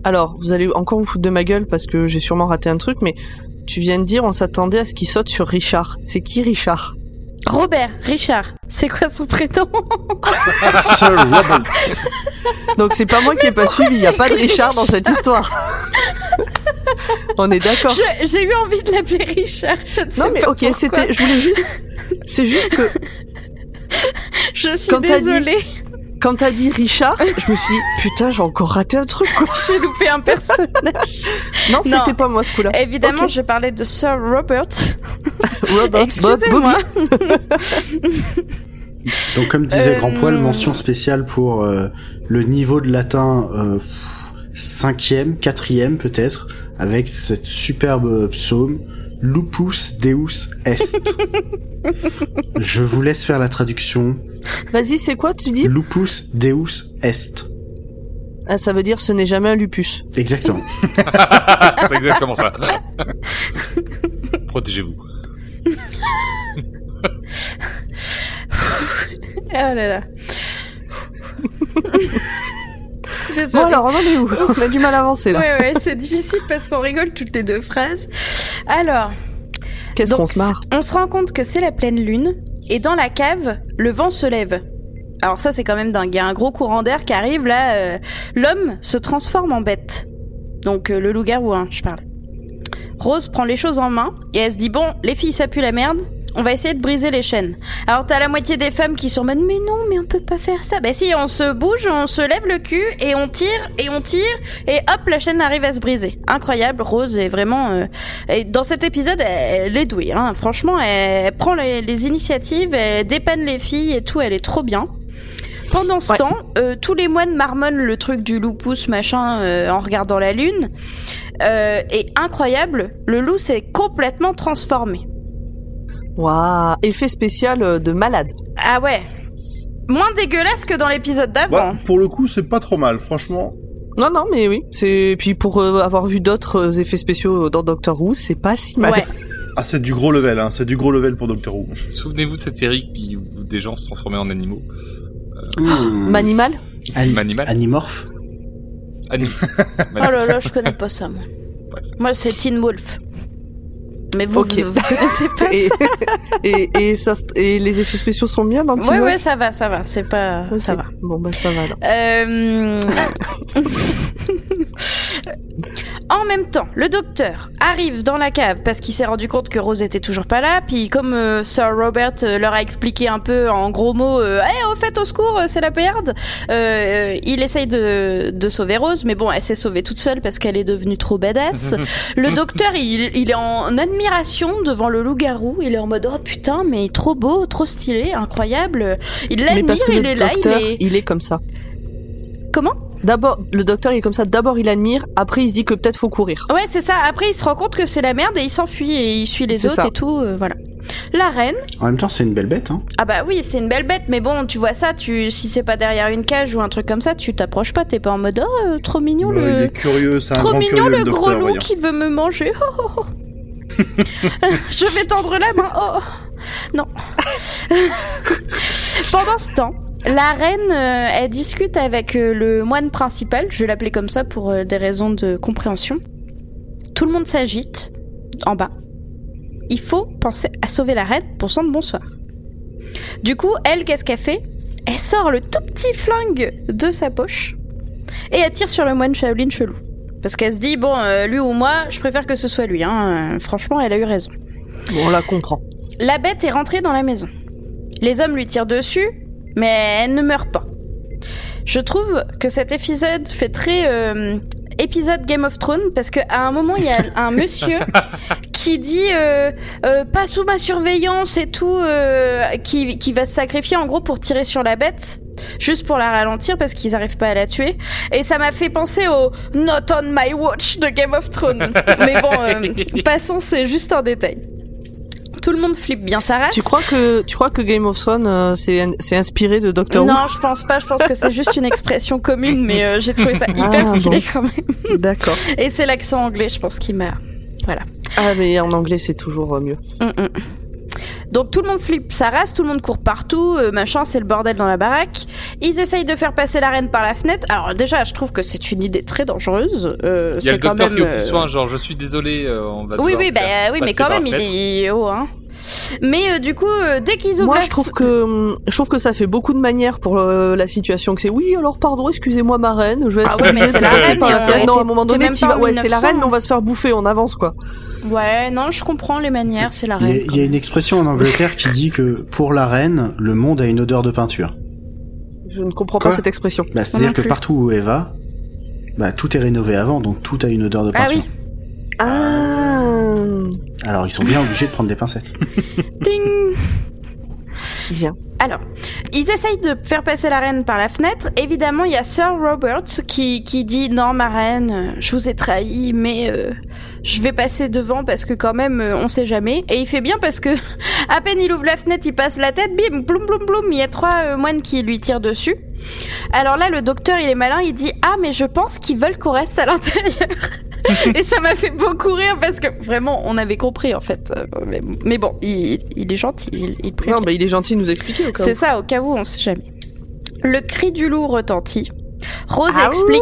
Alors, vous allez encore vous foutre de ma gueule parce que j'ai sûrement raté un truc, mais tu viens de dire on s'attendait à ce qu'il saute sur Richard. C'est qui Richard? Robert, Richard, c'est quoi son prénom? Sir Robert. Donc c'est pas moi qui ai pas suivi, il y a pas de Richard dans cette histoire. on est d'accord. J'ai eu envie de l'appeler Richard, je ne sais Non mais pas ok, c'était, je voulais juste, c'est juste que Je suis Quand dit- désolée, quand t'as dit Richard, je me suis dit putain j'ai encore raté un truc quoi. j'ai loupé un personnage. Non, Non. c'était pas moi ce coup-là. Évidemment, Ok. je parlais de Sir Robert. Robert, Excusez-moi. Donc comme disait Euh, Grand Poil, mention spéciale pour euh, le niveau de latin euh, cinquième, quatrième peut-être, avec cette superbe psaume Lupus Deus Est. Je vous laisse faire la traduction. Vas-y, c'est quoi tu dis? Lupus Deus Est. ah, Ça veut dire ce n'est jamais un lupus. Exactement. C'est exactement ça. Protégez-vous. Oh là là. Désolée. Bon alors on en est où? On a du mal à avancer là. Ouais, ouais, c'est difficile parce qu'on rigole toutes les deux phrases. Alors, Qu'est-ce qu'on se marre? on se rend compte que c'est la pleine lune et dans la cave, le vent se lève. Alors ça, c'est quand même dingue. Il y a un gros courant d'air qui arrive là. euh, L'homme se transforme en bête. Donc euh, le loup-garou, hein, je parle. Rose prend les choses en main et elle se dit bon, les filles, ça pue la merde. On va essayer de briser les chaînes. Alors t'as la moitié des femmes qui sont en mode mais non, mais on peut pas faire ça. Bah si, on se bouge, on se lève le cul et on tire et on tire et hop, la chaîne arrive à se briser. Incroyable, Rose est vraiment. euh, et dans cet épisode, elle, elle est douée. Hein. Franchement, elle, elle prend les, les initiatives, elle dépanne les filles et tout. Elle est trop bien. Pendant ce Ouais. temps, euh, tous les moines marmonnent le truc du loup-pouce machin euh, en regardant la lune. Euh, et incroyable, le loup s'est complètement transformé. Waouh, effet spécial euh, de malade. Ah ouais. Moins dégueulasse que dans l'épisode d'avant. Bah, pour le coup, c'est pas trop mal, franchement. Non non mais oui, c'est puis pour euh, avoir vu d'autres euh, effets spéciaux dans Doctor Who, c'est pas si mal. ouais. Ah, c'est du gros level, hein. C'est du gros level pour Doctor Who. Souvenez-vous de cette série qui, où des gens se transformaient en animaux. Manimal Ani- Animal. Animorphe. Anim- Oh là là, je connais pas ça moi. Moi c'est Teen Wolf. Mais vous, Ok. vous, vous connaissez pas et, et, et, ça, se- et les effets spéciaux sont bien dans Ouais ouais, ça va, ça va, c'est pas ça va. Bon bah ça va alors. Euh... En même temps, le docteur arrive dans la cave parce qu'il s'est rendu compte que Rose était toujours pas là. Puis comme euh, Sir Robert euh, leur a expliqué un peu en gros mots, euh, Eh, au fait au secours, c'est la perde. euh, il essaye de, de sauver Rose, mais bon, elle s'est sauvée toute seule parce qu'elle est devenue trop badass. le docteur, il, il est en admiration devant le loup-garou. Il est en mode oh putain, mais trop beau, trop stylé, incroyable. Il l'admire, il le est là, il est il est comme ça. comment D'abord, le docteur il est comme ça. D'abord, il admire. Après, il se dit que peut-être faut courir. Ouais, c'est ça. Après, il se rend compte que c'est la merde et il s'enfuit et il suit les autres ça. et tout. euh, voilà. La reine. En même temps, c'est une belle bête, hein. Ah bah oui, c'est une belle bête, mais bon, tu vois ça, tu si c'est pas derrière une cage ou un truc comme ça, tu t'approches pas. T'es pas en mode oh trop mignon il le. est curieux, c'est un Trop grand mignon curieux, le gros docteur, loup voyons. qui veut me manger. Oh, oh, oh. Je vais tendre la main. Oh non. Pendant ce temps, la reine, euh, elle discute avec euh, le moine principal. Je l'appeler comme ça pour euh, des raisons de compréhension. Tout le monde s'agite en bas. Il faut penser à sauver la reine pour son bonsoir. Du coup, elle, qu'est-ce qu'elle fait? Elle sort le tout petit flingue de sa poche et elle tire sur le moine Shaolin chelou. Parce qu'elle se dit, bon, euh, lui ou moi, je préfère que ce soit lui. Hein. Franchement, elle a eu raison. On la comprend. La bête est rentrée dans la maison. Les hommes lui tirent dessus, mais elle ne meurt pas. Je trouve que cet épisode fait très euh, épisode Game of Thrones parce qu'à un moment il y a un monsieur qui dit euh, euh, pas sous ma surveillance et tout, qui, qui va se sacrifier en gros pour tirer sur la bête. Juste pour la ralentir parce qu'ils arrivent pas à la tuer. Et ça m'a fait penser au Not on my watch de Game of Thrones. Mais bon, euh, passons, c'est juste un détail. Tout le monde flippe bien sa race. Tu crois que tu crois que Game of Thrones euh, c'est c'est inspiré de Doctor Who? Non, je pense pas. Je pense que c'est juste une expression commune, mais euh, j'ai trouvé ça hyper Ah, stylé bon. quand même. D'accord. Et c'est l'accent anglais, je pense, qui m'a. Voilà. Ah mais en anglais c'est toujours euh, mieux. Mm, mm. Donc tout le monde flippe sa race, tout le monde court partout, euh, machin, c'est le bordel dans la baraque. Ils essayent de faire passer la reine par la fenêtre. Alors déjà, je trouve que c'est une idée très dangereuse. Euh, Il y a c'est le quand docteur même, qui est au petit euh, soin, genre je suis désolé, euh, on va Oui, oui, bah faire oui, mais quand même, il est haut, hein. Mais euh, du coup, euh, dès qu'ils ouvrent Moi la je trouve que je trouve que ça fait beaucoup de manières pour euh, la situation que c'est. Oui alors pardon excusez-moi ma reine je vais être Ah ouais, mais c'est la reine. Non à un moment donné vas. ouais c'est la 1900, reine mais on va se faire bouffer on avance quoi. Ouais, non, je comprends les manières, c'est la Il y, reine. a, il y a une expression en Angleterre qui dit que pour la reine, le monde a une odeur de peinture. Je ne comprends Quoi pas cette expression. Bah, C'est-à-dire que plus. partout où elle va, bah, tout est rénové avant, donc tout a une odeur de Ah peinture. oui. Ah. Alors ils sont bien obligés de prendre des pincettes. Ding Alors, ils essayent de faire passer la reine par la fenêtre. Évidemment, il y a Sir Robert qui, qui dit non, ma reine, je vous ai trahi, mais euh, je vais passer devant parce que quand même, euh, on sait jamais. Et il fait bien parce que à peine il ouvre la fenêtre, il passe la tête, bim, ploum, ploum, ploum, il y a trois euh, moines qui lui tirent dessus. Alors là, le docteur, il est malin, il dit ah, mais je pense qu'ils veulent qu'on reste à l'intérieur. Et ça m'a fait beaucoup rire parce que vraiment, on avait compris en fait. Euh, Mais, mais bon, il, il est gentil, il, il. Non bah il est gentil de nous expliquer. C'est ça, au cas où, on sait jamais. Le cri du loup retentit. Rose Ah explique.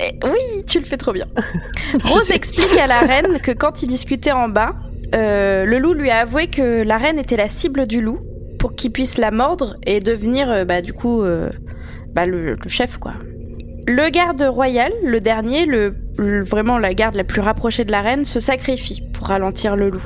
Eh, Oui, tu le fais trop bien. Rose explique à la reine que quand ils discutaient en bas, euh, le loup lui a avoué que la reine était la cible du loup pour qu'il puisse la mordre et devenir, euh, bah, du coup, euh, bah, le, le chef, quoi. Le garde royal, le dernier, le, vraiment la garde la plus rapprochée de la reine, se sacrifie pour ralentir le loup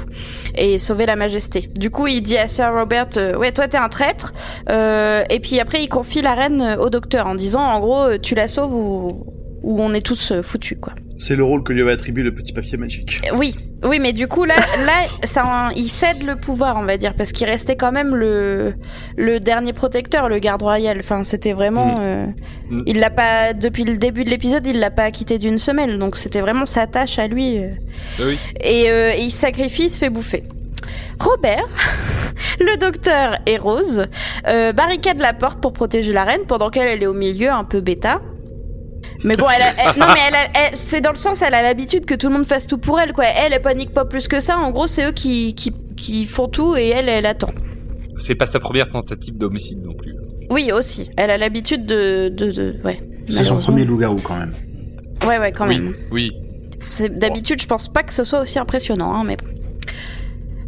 et sauver la majesté. Du coup, il dit à Sir Robert, euh, ouais, toi t'es un traître. Euh, et puis après, il confie la reine au docteur en disant, en gros, tu la sauves ou, ou on est tous euh, foutus, quoi. C'est le rôle que lui avait attribué le petit papier magique. Euh, Oui, oui, mais du coup là, là, ça, il cède le pouvoir, on va dire, parce qu'il restait quand même le le dernier protecteur, le garde royal. Enfin, c'était vraiment, Mm. euh, Mm. il l'a pas depuis le début de l'épisode, il l'a pas quitté d'une semelle, donc c'était vraiment sa tâche à lui. euh. Ah oui. Et euh, il se sacrifie, il se fait bouffer. Robert, le docteur et Rose euh, barricadent la porte pour protéger la reine pendant qu'elle elle est au milieu, un peu bêta. Mais bon, elle, a- elle- non mais elle, a- elle- c'est dans le sens, elle a l'habitude que tout le monde fasse tout pour elle, quoi. Elle, elle panique pas plus que ça. En gros, c'est eux qui, qui, qui font tout et elle, elle attend. C'est pas sa première tentative d'homicide non plus. Oui, aussi. Elle a l'habitude de, de, de- ouais. C'est son premier loup-garou quand même. Ouais, ouais, quand oui, même. oui. D'habitude, je pense pas que ce soit aussi impressionnant, hein, mais bon.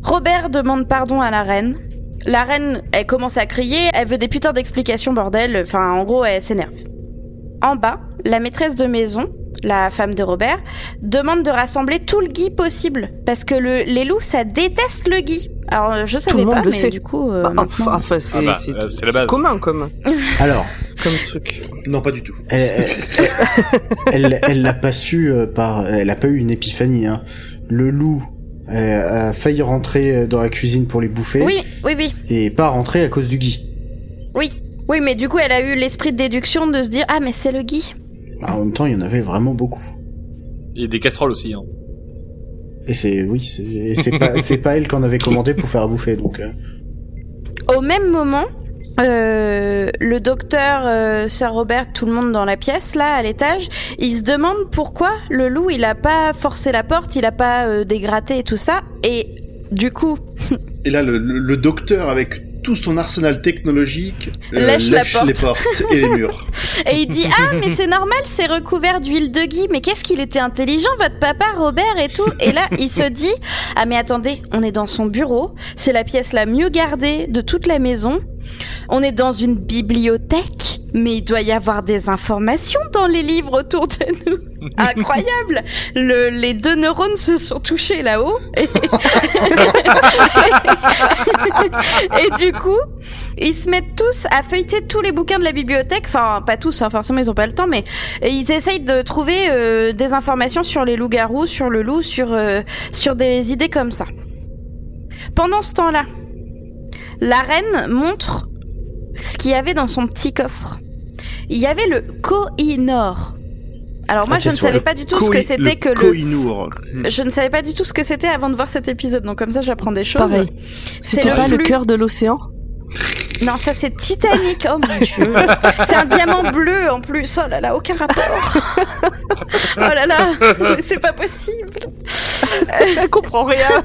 Robert demande pardon à la reine. La reine, elle commence à crier, elle veut des putains d'explications, bordel. Enfin, en gros, elle s'énerve. En bas, la maîtresse de maison la femme de Robert, demande de rassembler tout le gui possible parce que le, les loups ça déteste le gui. Alors je savais le monde pas, le mais sait. du coup, euh, Bah, maintenant- enfin, enfin, c'est Ah bah, c'est euh, la base. commun comme, Alors, comme truc. Non, pas du tout. elle, elle, elle, elle l'a pas su euh, par, elle a pas eu une épiphanie. Hein. Le loup euh, a failli rentrer dans la cuisine pour les bouffer oui, oui, oui, et pas rentrer à cause du gui. oui, oui, mais du coup elle a eu l'esprit de déduction de se dire ah mais c'est le gui. En même temps, il y en avait vraiment beaucoup. Et des casseroles aussi. Hein. Et c'est, oui, c'est pas, c'est pas elle qu'on avait commandé pour faire à bouffer, donc. euh. Au même moment, euh, le docteur, euh, Sir Robert, tout le monde dans la pièce, là, à l'étage, il se demande pourquoi le loup, il a pas forcé la porte, il a pas euh, dégratté et tout ça. Et du coup, Et là, le, le- le docteur, avec tout son arsenal technologique, euh, Lèche la porte. les portes et les murs. et il dit ah mais c'est normal, c'est recouvert d'huile de gui. Mais qu'est-ce qu'il était intelligent, votre papa Robert et tout. Et là, il se dit ah mais attendez, on est dans son bureau, c'est la pièce la mieux gardée de toute la maison. On est dans une bibliothèque, mais il doit y avoir des informations dans les livres autour de nous. Incroyable Le- Les deux neurones se sont touchés là-haut. Et... et du coup, ils se mettent tous à feuilleter tous les bouquins de la bibliothèque. Enfin, pas tous, hein, forcément, ils ont pas le temps, mais ils essayent de trouver euh, des informations sur les loups-garous, sur le loup, sur, euh, sur des idées comme ça. Pendant ce temps-là, la reine montre ce qu'il y avait dans son petit coffre. Il y avait le Koh-i-Noor. Alors moi, Ah, je ne savais pas du tout ce que c'était que le... Koh-i-Noor. Je ne savais pas du tout ce que c'était avant de voir cet épisode, donc comme ça j'apprends des choses. C'est le pas le cœur de l'océan Non, ça c'est Titanic. Oh mon dieu. C'est un diamant bleu en plus. Oh là là, aucun rapport. Oh là là, c'est pas possible. Elle comprend rien.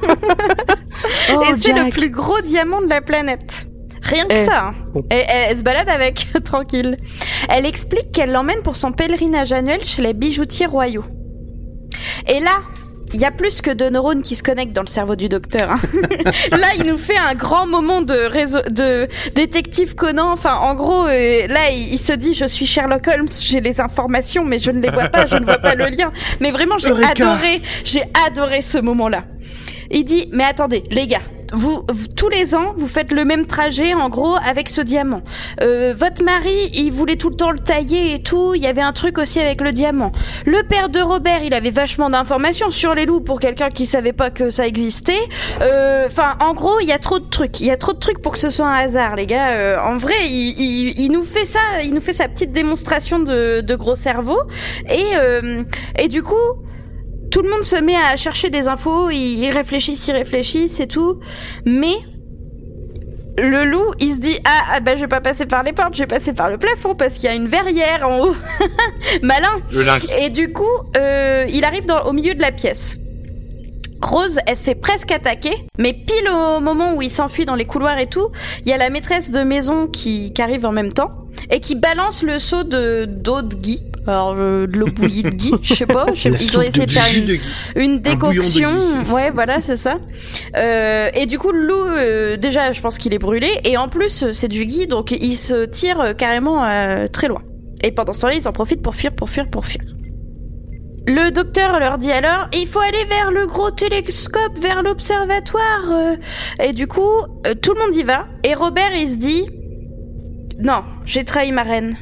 oh, Et c'est le plus gros diamant de la planète. Rien que Eh. ça. hein. Bon. Et elle, elle se balade avec, tranquille. Elle explique qu'elle l'emmène pour son pèlerinage annuel chez les bijoutiers royaux. Et là, il y a plus que deux neurones qui se connectent dans le cerveau du docteur. hein. là, il nous fait un grand moment de, réseau, de détective Conan. Enfin, en gros, euh, là, il, il se dit je suis Sherlock Holmes, j'ai les informations, mais je ne les vois pas, je ne vois pas le lien. Mais vraiment, j'ai adoré, j'ai adoré ce moment-là. Il dit mais attendez, les gars. Vous, vous- tous les ans, vous faites le même trajet, en gros, avec ce diamant. Euh, votre mari, il voulait tout le temps le tailler et tout. Il y avait un truc aussi avec le diamant. Le père de Robert, il avait vachement d'informations sur les loups pour quelqu'un qui savait pas que ça existait. Euh, Enfin, en gros, il y a trop de trucs. Il y a trop de trucs pour que ce soit un hasard, les gars. Euh, en vrai, il, il, il nous fait ça. Il nous fait sa petite démonstration de, de gros cerveau. Et, euh, et du coup, tout le monde se met à chercher des infos, ils réfléchissent, ils réfléchissent et tout. Mais le loup, il se dit ah, ah bah je vais pas passer par les portes, je vais passer par le plafond parce qu'il y a une verrière en haut. Malin. Le lynx. Et du coup, euh, il arrive dans, au milieu de la pièce. Rose, elle se fait presque attaquer, mais pile au moment où il s'enfuit dans les couloirs et tout, il y a la maîtresse de maison qui, qui arrive en même temps et qui balance le seau de d'eau de Guy. Alors euh, de l'eau bouillie de Guy, je sais pas. ils ont essayé de, faire une, décoction. Ouais, voilà, c'est ça. Euh, et du coup, le loup, euh, déjà, je pense qu'il est brûlé. Et en plus, euh, c'est du Guy, donc il se tire euh, carrément euh, très loin. Et pendant ce temps-là, ils en profitent pour fuir, pour fuir, pour fuir. Le docteur leur dit alors, il faut aller vers le gros télescope, vers l'observatoire. euh. Et du coup, euh, tout le monde y va. Et Robert, il se dit, non, j'ai trahi ma reine.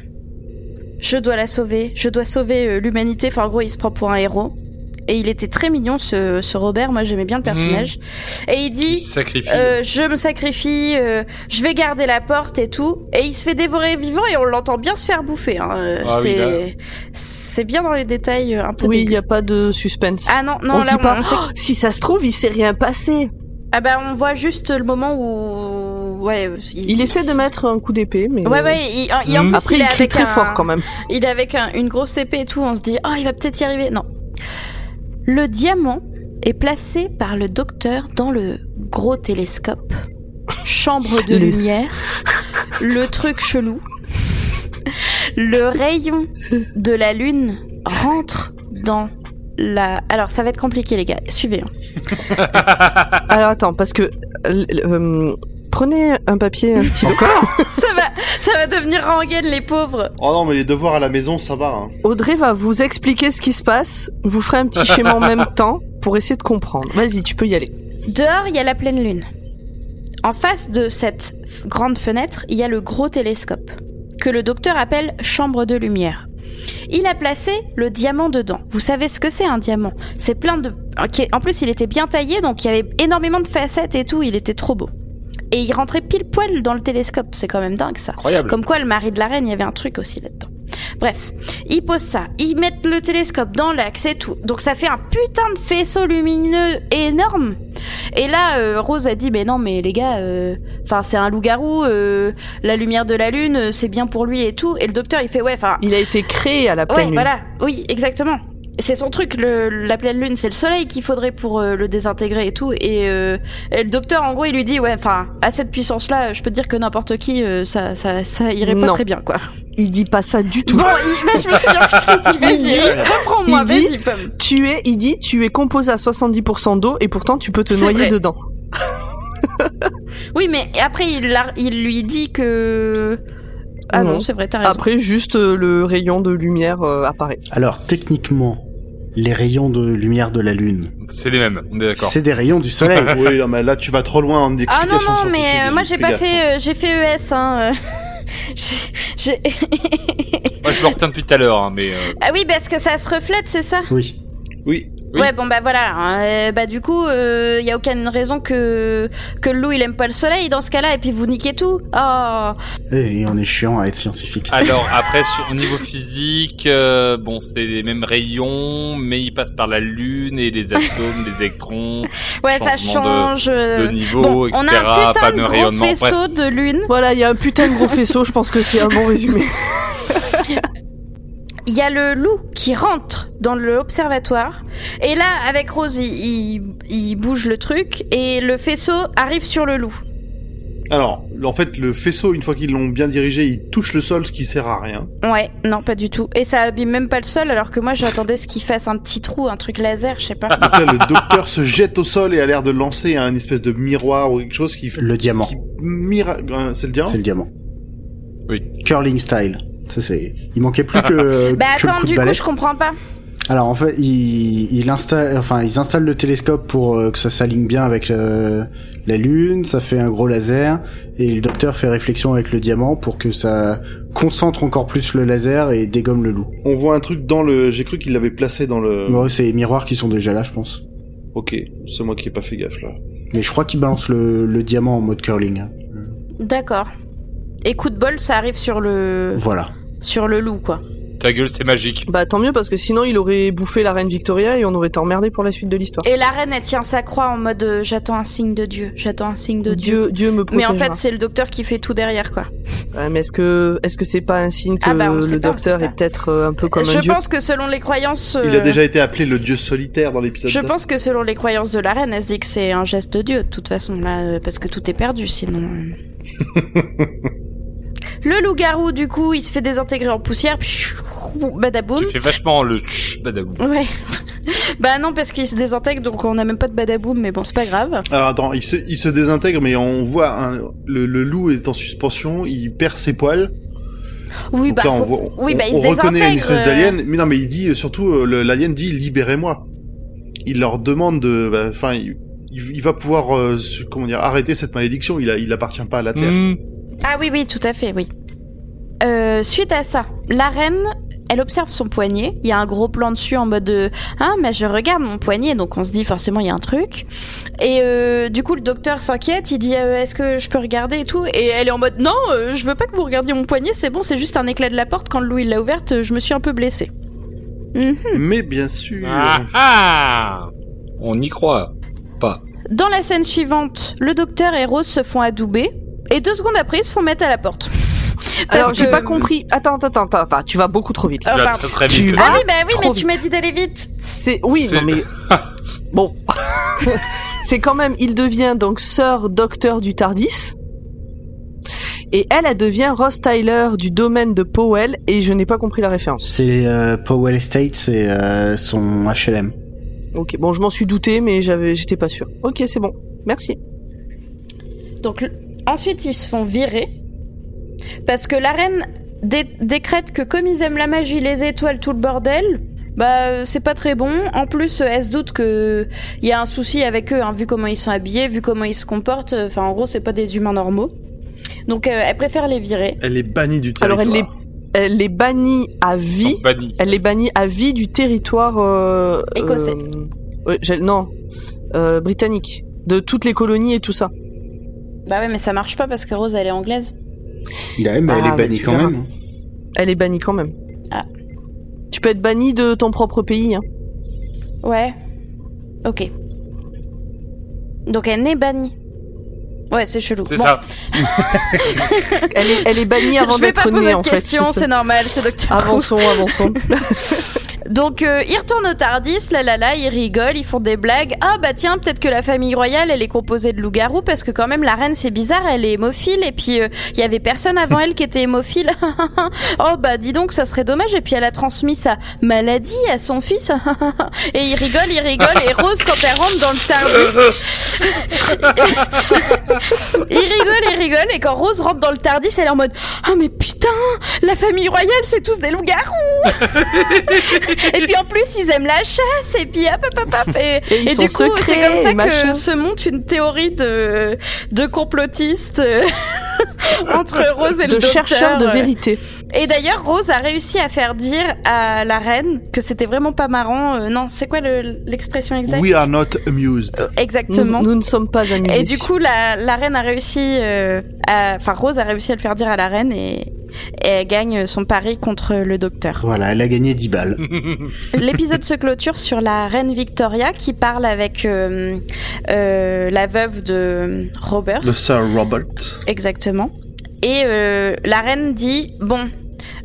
Je dois la sauver. Je dois sauver euh, l'humanité. Enfin, en gros, il se prend pour un héros. Et il était très mignon, ce, ce Robert. Moi, j'aimais bien le personnage. Et il Il dit, se sacrifie. euh, je me sacrifie, euh, je vais garder la porte et tout. Et il se fait dévorer vivant et on l'entend bien se faire bouffer. Hein. Euh, Ah c'est c'est bien dans les détails euh, un peu Oui, il n'y a pas de suspense. Ah non, non, on se là, dit pas, on sait- Oh, si ça se trouve, il s'est rien passé. Ah bah, on voit juste le moment où... Ouais, Il essaie de mettre un coup d'épée, mais... Ouais, ouais, il, il- en Mhm. plus, Après, il il, est crie avec très un... fort quand même. Il est avec un- une grosse épée et tout, on se dit, oh, il va peut-être y arriver. Non. Le diamant est placé par le docteur dans le gros télescope. Chambre de Le- lumière. le truc chelou. Le rayon de la lune rentre dans la... Alors, ça va être compliqué, les gars. Suivez. hein. Alors attends, parce que... euh, euh, prenez un papier, un stylo. ça va, ça va devenir rengaine les pauvres. Oh non, mais les devoirs à la maison, ça va. Hein. Audrey va vous expliquer ce qui se passe. Vous ferez un petit schéma en même temps pour essayer de comprendre. Vas-y, tu peux y aller. Dehors, il y a la pleine lune. En face de cette grande fenêtre, il y a le gros télescope, que le docteur appelle chambre de lumière. Il a placé le diamant dedans. Vous savez ce que c'est un diamant? C'est plein de... En plus, il était bien taillé, donc il y avait énormément de facettes et tout, il était trop beau. Et il rentrait pile poil dans le télescope, c'est quand même dingue ça. Incroyable. Comme quoi, le mari de la reine, il y avait un truc aussi là-dedans. Bref, ils posent ça, ils mettent le télescope dans l'axe et tout. Donc ça fait un putain de faisceau lumineux énorme. Et là, euh, Rose a dit, mais non, mais les gars, euh, enfin c'est un loup-garou, euh, la lumière de la lune, c'est bien pour lui et tout. Et le docteur, il fait, ouais, enfin, Il a été créé à la pleine ouais, lune. voilà, oui, exactement. C'est son truc, le, la pleine lune, c'est le soleil qu'il faudrait pour euh, le désintégrer et tout. Et, euh, et le docteur, en gros, il lui dit, ouais, enfin, à cette puissance-là, je peux te dire que n'importe qui, euh, ça, ça, ça irait pas Non. très bien, quoi. Il dit pas ça du tout. Bon, il- bah, je me souviens plus ce qu'il dit. Il dit- reprends-moi, vas-y. Tu es, il dit, tu es composé à 70% d'eau et pourtant tu peux te noyer vrai. dedans. Oui, mais après, il, il lui dit que... Ah non, Non. c'est vrai, t'as raison. Après, juste euh, le rayon de lumière euh, apparaît. Alors, techniquement, les rayons de lumière de la Lune, C'est les mêmes, on est d'accord. c'est des rayons du soleil. oui, non, mais là, tu vas trop loin en Ah explication non, non, scientifique, mais euh, moi, j'ai pas gaffe, fait... hein. euh, j'ai fait ES, hein. euh. J'ai- j'ai- Moi, je me retiens depuis tout à l'heure, hein, mais euh, ah oui, parce que ça se reflète, c'est ça? Oui. Oui, Oui. Ouais, bon bah voilà. hein, euh, bah du coup, il y a aucune raison que que le loup il aime pas le soleil dans ce cas-là et puis vous niquez tout. Oh. Et on est chiant à être scientifique. alors après sur au niveau physique, euh, bon c'est les mêmes rayons, mais ils passent par la lune et les atomes, les électrons, Ouais, ça Changement de- change. euh. de niveau, Bon, etc. on a un pas putain le de même gros. Bref, faisceau de lune. Voilà, il y a un putain de gros faisceau, je pense que c'est un bon résumé. Il y a le loup qui rentre dans l'observatoire et là avec Rose il, il, il bouge le truc et le faisceau arrive sur le loup. Alors, en fait, le faisceau, une fois qu'ils l'ont bien dirigé, il touche le sol, ce qui sert à rien. Ouais, non pas du tout. Et ça abîme même pas le sol alors que moi j'attendais ce qu'il fasse un petit trou, un truc laser, je sais pas. Donc là, le docteur se jette au sol et a l'air de lancer un espèce de miroir ou quelque chose qui... Le diamant. qui mira... euh, C'est le diamant C'est le diamant. Oui. Curling style. Ça c'est. Il manquait plus que. Bah que le attends, coup de du coup je comprends pas. Alors en fait, il, il installe, enfin ils installent le télescope pour euh, que ça s'aligne bien avec euh, la lune. Ça fait un gros laser et le docteur fait réflexion avec le diamant pour que ça concentre encore plus le laser et dégomme le loup. On voit un truc dans le... J'ai cru qu'il l'avait placé dans le... Ouais, c'est les miroirs qui sont déjà là, je pense. Ok, c'est moi qui ai pas fait gaffe, là. Mais je crois qu'il balance le, le diamant en mode curling. hein. D'accord. Et coup de bol, ça arrive sur le Voilà. Sur le loup quoi. ta gueule c'est magique. bah tant mieux parce que sinon il aurait bouffé la reine Victoria et on aurait été emmerdé pour la suite de l'histoire. Et la reine elle tient sa croix en mode euh, j'attends un signe de Dieu, j'attends un signe de Dieu. Dieu, Dieu me Mais en fait c'est le docteur qui fait tout derrière quoi. Ouais, mais est-ce que est-ce que c'est pas un signe que Ah bah, on sait le pas, on docteur sait est peut-être euh, un peu comme je un dieu? pense que selon les croyances, Il a euh, déjà été appelé le dieu solitaire dans l'épisode je pense que selon les croyances de la reine, elle se dit que c'est un geste de Dieu de toute façon là, euh, parce que tout est perdu sinon. euh. le loup-garou du coup, il se fait désintégrer en poussière, badaboum. Tu fais vachement le tch badabou. Ouais. bah non parce qu'il se désintègre donc on a même pas de badaboum mais bon c'est pas grave. Alors attends, il se, il se désintègre, mais on voit le, le loup est en suspension, il perd ses poils. Oui Donc bah là, on, faut- voit, oui on- bah il on se reconnaît une espèce euh. d'alien. Mais non, mais il dit euh, surtout, euh, l'alien dit libérez-moi. Il leur demande de, bah, enfin, il, il- il va pouvoir, euh, comment dire, arrêter cette malédiction. Il, a, il appartient pas à la terre. Hmm. Ah oui, oui, tout à fait, oui. Euh, suite à ça, la reine, elle observe son poignet. Il y a un gros plan dessus en mode euh, ah mais je regarde mon poignet, donc on se dit forcément il y a un truc. Et euh, du coup le docteur s'inquiète, il dit euh, est-ce que je peux regarder et tout? Et elle est en mode non, euh, je veux pas que vous regardiez mon poignet, c'est bon, c'est juste un éclat de la porte. Quand il l'a ouverte, je me suis un peu blessée. Mhm. Mais bien sûr. Ah, ah On y croit pas. Dans la scène suivante, le docteur et Rose se font adouber. Et deux secondes après, ils se font mettre à la porte. Alors Parce j'ai que- pas compris. Attends, attends, attends, attends, tu vas beaucoup trop vite. Tu Ah, vas très très Tu vite. vas- Ah oui, bah oui, mais tu m'as dit d'aller vite. C'est oui, non mais bon. c'est quand même, il devient donc sœur docteur du Tardis. Et elle, elle devient Ross Tyler du domaine de Powell et je n'ai pas compris la référence. C'est euh, Powell Estate, c'est euh, son HLM. Ok, bon, je m'en suis douté, mais j'avais, j'étais pas sûr. Ok, c'est bon. Merci. Donc, le- ensuite, ils se font virer. Parce que la reine dé- décrète que comme ils aiment la magie, les étoiles, tout le bordel, bah c'est pas très bon. En plus, elle se doute que il y a un souci avec eux, hein, vu comment ils sont habillés, vu comment ils se comportent. Enfin, en gros, c'est pas des humains normaux. Donc, euh, elle préfère les virer. Elle est bannie du Alors, territoire. elle les, elle les bannit à vie. Elle les bannit à vie du territoire euh, Écossais. euh, ouais, non, euh, britannique, de toutes les colonies et tout ça. Bah ouais, mais ça marche pas parce que Rose, elle est anglaise. Ouais, mais elle Ah, est bah, bannie quand verras. même. Elle est bannie quand même. Ah. Tu peux être banni de ton propre pays. Hein. Ouais. Ok. Donc, elle n'est bannie. Ouais, c'est chelou. C'est Bon. ça. Elle est, elle est bannie avant Je vais d'être pas poser née en fait. questions, c'est normal, c'est Docteur. Avançons, avançons. Donc euh, ils retournent au Tardis, là là là, ils rigolent, ils font des blagues. Ah bah tiens, peut-être que la famille royale, elle est composée de loups-garous parce que quand même la reine c'est bizarre, elle est hémophile et puis euh, il y avait personne avant elle qui était hémophile. oh bah dis donc, ça serait dommage et puis elle a transmis sa maladie à son fils. et ils rigolent, ils rigolent et Rose quand elle rentre dans le Tardis, ils rigolent, ils rigolent et quand Rose rentre dans le Tardis, elle est en mode "Ah mais putain, la famille royale, c'est tous des loups-garous." Et puis en plus, ils aiment la chasse, et puis hop, hop, hop, hop. Et, Et ils et sont du coup, c'est comme ça machin. que se monte une théorie de, de complotiste euh, entre Rose et le de docteur. chercheurs de vérité. Et d'ailleurs, Rose a réussi à faire dire à la reine que c'était vraiment pas marrant. euh, non, c'est quoi le- l'expression exacte? We are not amused. Exactement. Nous, nous ne sommes pas amusés. Et du coup, la, la reine a réussi, euh, à- enfin Rose a réussi à le faire dire à la reine et, et elle gagne son pari contre le docteur. Voilà, elle a gagné 10 balles. L'épisode se clôture sur la reine Victoria qui parle avec euh, euh, la veuve de Robert, Le Sir Robert. exactement. Et euh, la reine dit bon,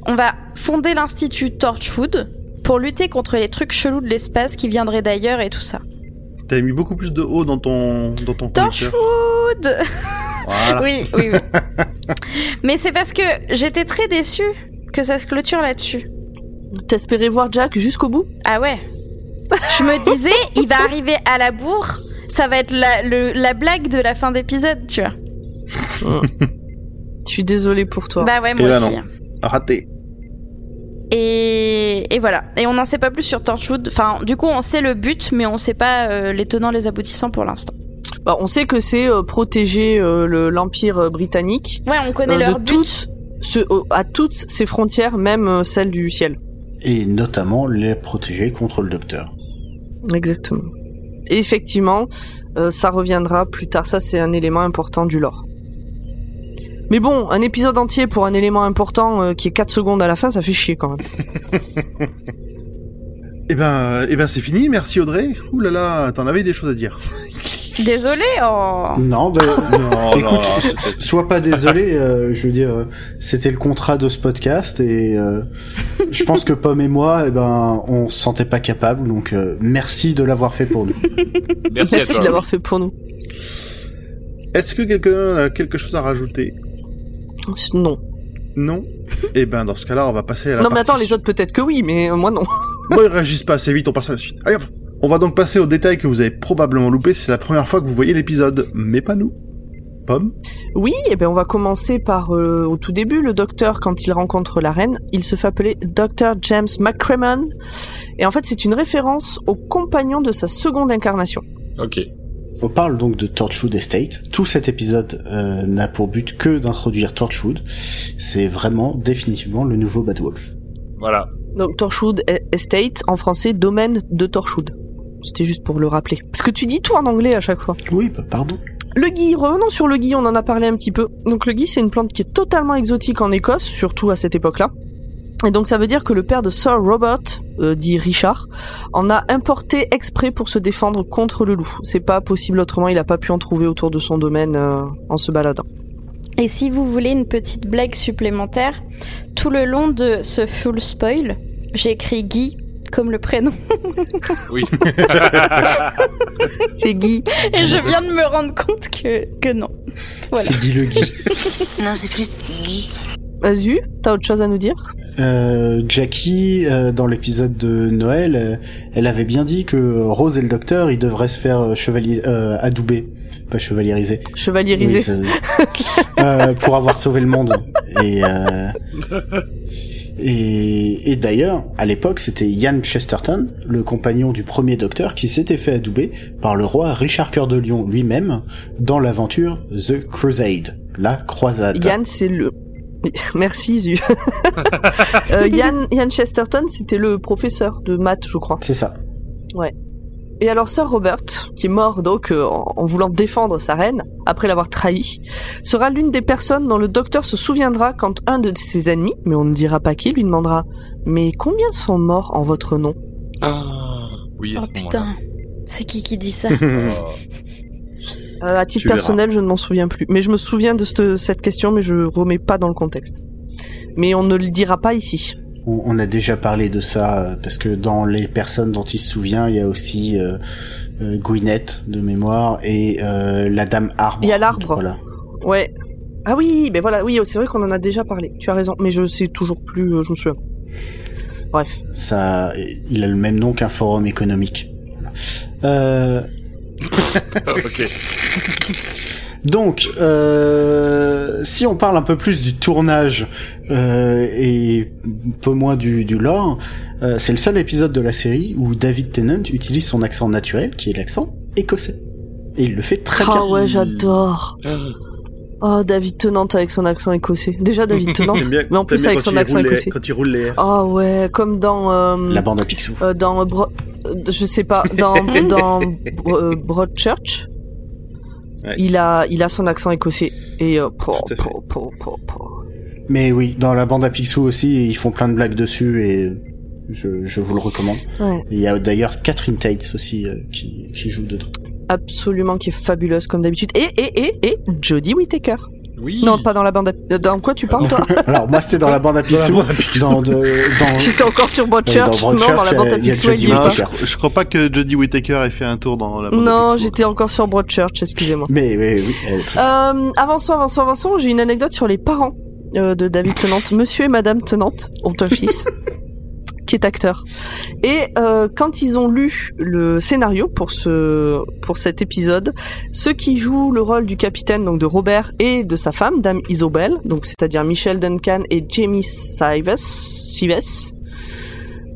on va fonder l'institut Torchwood pour lutter contre les trucs chelous de l'espace qui viendraient d'ailleurs et tout ça. T'avais mis beaucoup plus de haut dans ton dans ton. Torchwood Voilà. Oui, oui, oui. Mais c'est parce que j'étais très déçue que ça se clôture là-dessus. T'espérais voir Jack jusqu'au bout? Ah ouais. Je me disais, il va arriver à la bourre, ça va être la, le- la blague de la fin d'épisode, tu vois. Je suis désolée pour toi. Bah ouais, moi Eh ben aussi. non. Raté. Et, et voilà. Et on n'en sait pas plus sur Torchwood. Enfin, du coup, on sait le but, mais on sait pas euh, les tenants, les aboutissants pour l'instant. Bah, on sait que c'est euh, protéger euh, le- l'empire euh, britannique Ouais, on connaît euh, leur de but. toutes ce- euh, à toutes ses frontières, même euh, celles du ciel. Et notamment les protéger contre le docteur. Exactement. Et effectivement, euh, ça reviendra plus tard. Ça, c'est un élément important du lore. Mais bon, un épisode entier pour un élément important euh, qui est 4 secondes à la fin, ça fait chier quand même. Eh ben, eh ben c'est fini. Merci Audrey. Ouh là là, t'en avais des choses à dire. Désolé, oh. Non, bah, Non, écoute, non, non, sois pas désolé, euh, je veux dire, euh, c'était le contrat de ce podcast et euh, je pense que Pomme et moi, eh ben, on se sentait pas capable, donc euh, merci de l'avoir fait pour nous. Merci, Merci à de toi. l'avoir fait pour nous. Est-ce que quelqu'un a quelque chose à rajouter? Non. Non? Eh ben, dans ce cas-là, on va passer à la Non, mais attends, les autres peut-être que oui, mais moi non. Bon, ils réagissent pas assez vite, on passe à la suite. Allez hop On va donc passer aux détails que vous avez probablement loupés, c'est la première fois que vous voyez l'épisode, mais pas nous. Pomme Oui, et ben on va commencer par euh, au tout début le docteur quand il rencontre la reine, il se fait appeler Dr James McCrimmon et en fait c'est une référence au compagnon de sa seconde incarnation. Ok. On parle donc de Torchwood Estate. Tout cet épisode euh, n'a pour but que d'introduire Torchwood. C'est vraiment définitivement le nouveau Bad Wolf. Voilà. Donc Torchwood Estate en français domaine de Torchwood. C'était juste pour le rappeler. Parce que tu dis tout en anglais à chaque fois. Oui, bah, pardon. Le gui, revenons sur le gui, on en a parlé un petit peu. Donc le gui, c'est une plante qui est totalement exotique en Écosse, surtout à cette époque-là. Et donc ça veut dire que le père de Sir Robert, euh, dit Richard, en a importé exprès pour se défendre contre le loup. C'est pas possible autrement, il a pas pu en trouver autour de son domaine euh, en se baladant. Et si vous voulez une petite blague supplémentaire, tout le long de ce full spoil, j'ai écrit Guy comme le prénom. Oui. C'est Guy. Et je viens de me rendre compte que, que non. Voilà. C'est Guy le Guy. Non, c'est plus Guy. Azu, t'as autre chose à nous dire? Euh, Jackie, euh, dans l'épisode de Noël, euh, elle avait bien dit que Rose et le docteur, ils devraient se faire chevalier, euh, adouber, pas chevalieriser. Chevaliérisé. Oui, euh, pour avoir sauvé le monde. Et, euh, et, et d'ailleurs, à l'époque, c'était Ian Chesterton, le compagnon du premier docteur, qui s'était fait adouber par le roi Richard Cœur de Lion lui-même dans l'aventure The Crusade, la croisade. Yann, c'est le. Merci, Zu. euh, Yann, Yann Chesterton, c'était le professeur de maths, je crois. C'est ça. Et alors Sir Robert, qui est mort donc euh, en, en voulant défendre sa reine, après l'avoir trahi, sera l'une des personnes dont le docteur se souviendra quand un de ses ennemis, mais on ne dira pas qui, lui demandera « Mais combien sont morts en votre nom? Oui, à Oh ce putain, c'est qui qui dit ça Euh, À titre Tu verras. personnel, je ne m'en souviens plus. Mais je me souviens de cette, cette question, mais je remets pas dans le contexte. Mais on ne le dira pas ici. On, on a déjà parlé de ça, euh, parce que dans les personnes dont il se souvient, il y a aussi euh, euh, Gwyneth, de mémoire, et euh, la dame arbre. Il y a l'arbre. Voilà. Ouais. Ah oui, mais voilà, oui, c'est vrai qu'on en a déjà parlé. Tu as raison, mais je sais toujours plus, je me souviens. Bref. Ça, il a le même nom qu'un forum économique. Voilà. Euh, ok. donc, euh, si on parle un peu plus du tournage euh, et un peu moins du, du lore, euh, c'est le seul épisode de la série où David Tennant utilise son accent naturel, qui est l'accent écossais. Et il le fait très bien. Ah ouais, j'adore. Oh, David Tennant avec son accent écossais. Déjà David Tennant, bien- mais en plus avec son accent les- écossais. Quand il roule les airs. Ah ouais, comme dans euh, La bande à Picsou. euh, dans Bro- euh, je sais pas dans dans euh, Broadchurch. Ouais. Il a il a son accent écossais et euh, po, po, po, po, po. Mais oui, dans la bande à Picsou aussi, ils font plein de blagues dessus et je, je vous le recommande. Ouais, Il y a d'ailleurs Catherine Tate aussi euh, qui, qui joue dedans. absolument qui est fabuleuse comme d'habitude. Et et et et Jodie Whittaker. Oui. Non, pas dans la bande. à- Dans quoi tu parles toi Alors moi c'était dans la bande à Picsou. Dans, dans- J'étais encore sur Broadchurch. dans non, dans la bande à il Picsou. Whittaker. je, je crois pas que Jodie Whittaker ait fait un tour dans la bande à Non, j'étais encore sur Broadchurch, excusez-moi. Mais oui, oui, elle est très... Euh, avançons, avançons, avançons. J'ai une anecdote sur les parents euh, de David Tennant. Monsieur et Madame Tennant ont un fils qui est acteur. Et euh, quand ils ont lu le scénario pour ce pour cet épisode, ceux qui jouent le rôle du capitaine, donc de Robert et de sa femme, Dame Isobel, donc c'est-à-dire Michelle Duncan et Jamie Sives, Sives,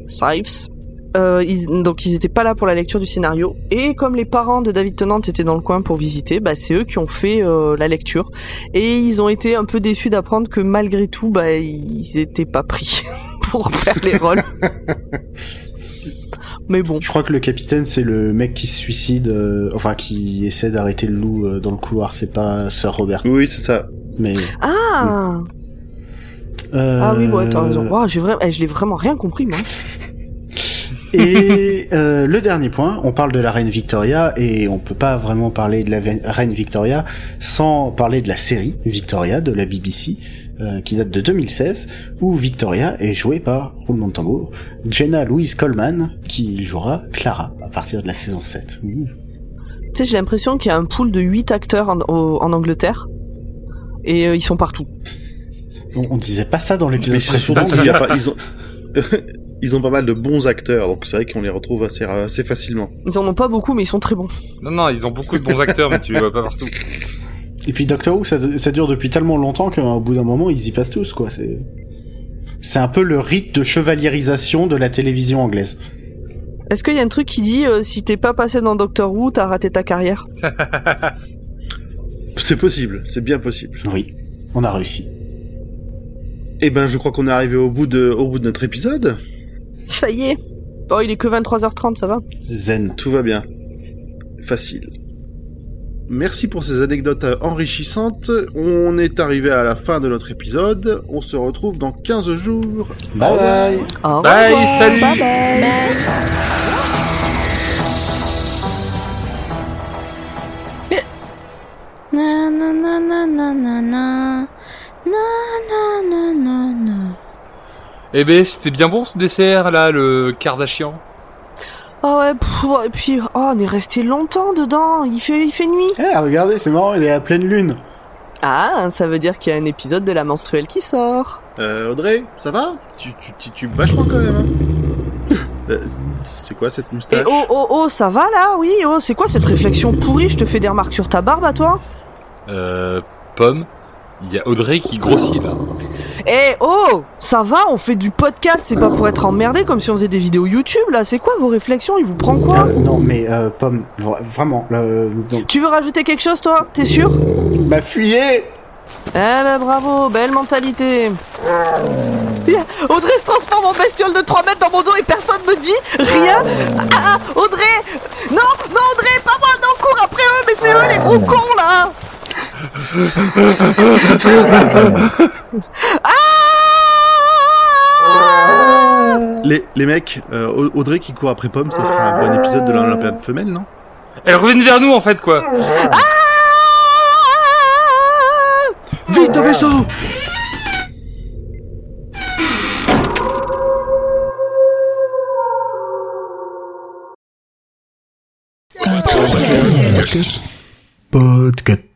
Sives. Euh, donc ils étaient pas là pour la lecture du scénario et comme les parents de David Tennant étaient dans le coin pour visiter, bah c'est eux qui ont fait euh, la lecture et ils ont été un peu déçus d'apprendre que malgré tout bah ils étaient pas pris pour faire les rôles. Mais bon, Je crois que le capitaine c'est le mec qui se suicide, euh, enfin qui essaie d'arrêter le loup euh, dans le couloir, c'est pas Sir Robert. Oui, c'est ça. Mais... ah euh, ah oui ouais t'as raison. Wow, j'ai vraiment, eh, je l'ai vraiment rien compris moi. Et euh, le dernier point, on parle de la reine Victoria et on peut pas vraiment parler de la reine Victoria sans parler de la série Victoria de la BBC euh, qui date de 2016 où Victoria est jouée par roulement de tambour Jenna Louise Coleman qui jouera Clara à partir de la saison 7. Ouh. Tu sais j'ai l'impression qu'il y a un pool de 8 acteurs en, au- en Angleterre et euh, ils sont partout. On, on disait pas ça dans l'épisode précédent. qu'il y a pas, ils ont, ils ont pas mal de bons acteurs, donc c'est vrai qu'on les retrouve assez, assez facilement. Ils en ont pas beaucoup mais ils sont très bons. Non, non, ils ont beaucoup de bons acteurs, mais tu les vois pas partout. Et puis Doctor Who, ça, ça dure depuis tellement longtemps qu'au bout d'un moment, ils y passent tous, quoi. C'est, c'est un peu le rite de chevaliérisation de la télévision anglaise. Est-ce qu'il y a un truc qui dit euh, si t'es pas passé dans Doctor Who t'as raté ta carrière? C'est possible, c'est bien possible. Oui, on a réussi. Eh ben, je crois qu'on est arrivé au bout de, au bout de notre épisode. Ça y est. Oh il est que 23h30 ça va. Zen. Tout va bien. Facile. Merci pour ces anecdotes enrichissantes. On est arrivé à la fin de notre épisode. On se retrouve dans 15 jours. Bye bye. Au Bye, salut. Bye bye. Na na na na na na na na na na na na. Eh ben, c'était bien bon ce dessert là, le Kardashian. Ah ouais, pff, ouais, et puis oh, on est resté longtemps dedans, il fait, il fait nuit. Eh, regardez, c'est marrant, il est à pleine lune. Ah, ça veut dire qu'il y a un épisode de la menstruelle qui sort. Euh, Audrey, ça va? Tu, tu titubes vachement quand même. Hein Euh, c'est quoi cette moustache? Et oh, oh, oh, ça va là? Oui, oh, c'est quoi cette réflexion pourrie? Je te fais des remarques sur ta barbe à toi? Euh, Pomme, il y a Audrey qui grossit là. Eh oh, ça va On fait du podcast, c'est pas pour être emmerdé comme si on faisait des vidéos YouTube là. C'est quoi vos réflexions Il vous prend quoi Euh, non, mais euh, Pomme, vra- vraiment, euh. Tu veux rajouter quelque chose toi? T'es sûr? Bah fuyez Eh ben bravo, belle mentalité. Audrey se transforme en bestiole de 3 mètres dans mon dos et personne me dit rien. Ah, ah, Audrey Non, non Audrey, pas moi, non, cours après eux, mais c'est eux les gros cons là Ah les, les mecs, euh, Au- Audrey qui court après Pomme, ça fera un bon épisode de l'Olympiade femelle, non? Elle revient vers nous en fait quoi. Vite, au vaisseau Podcast.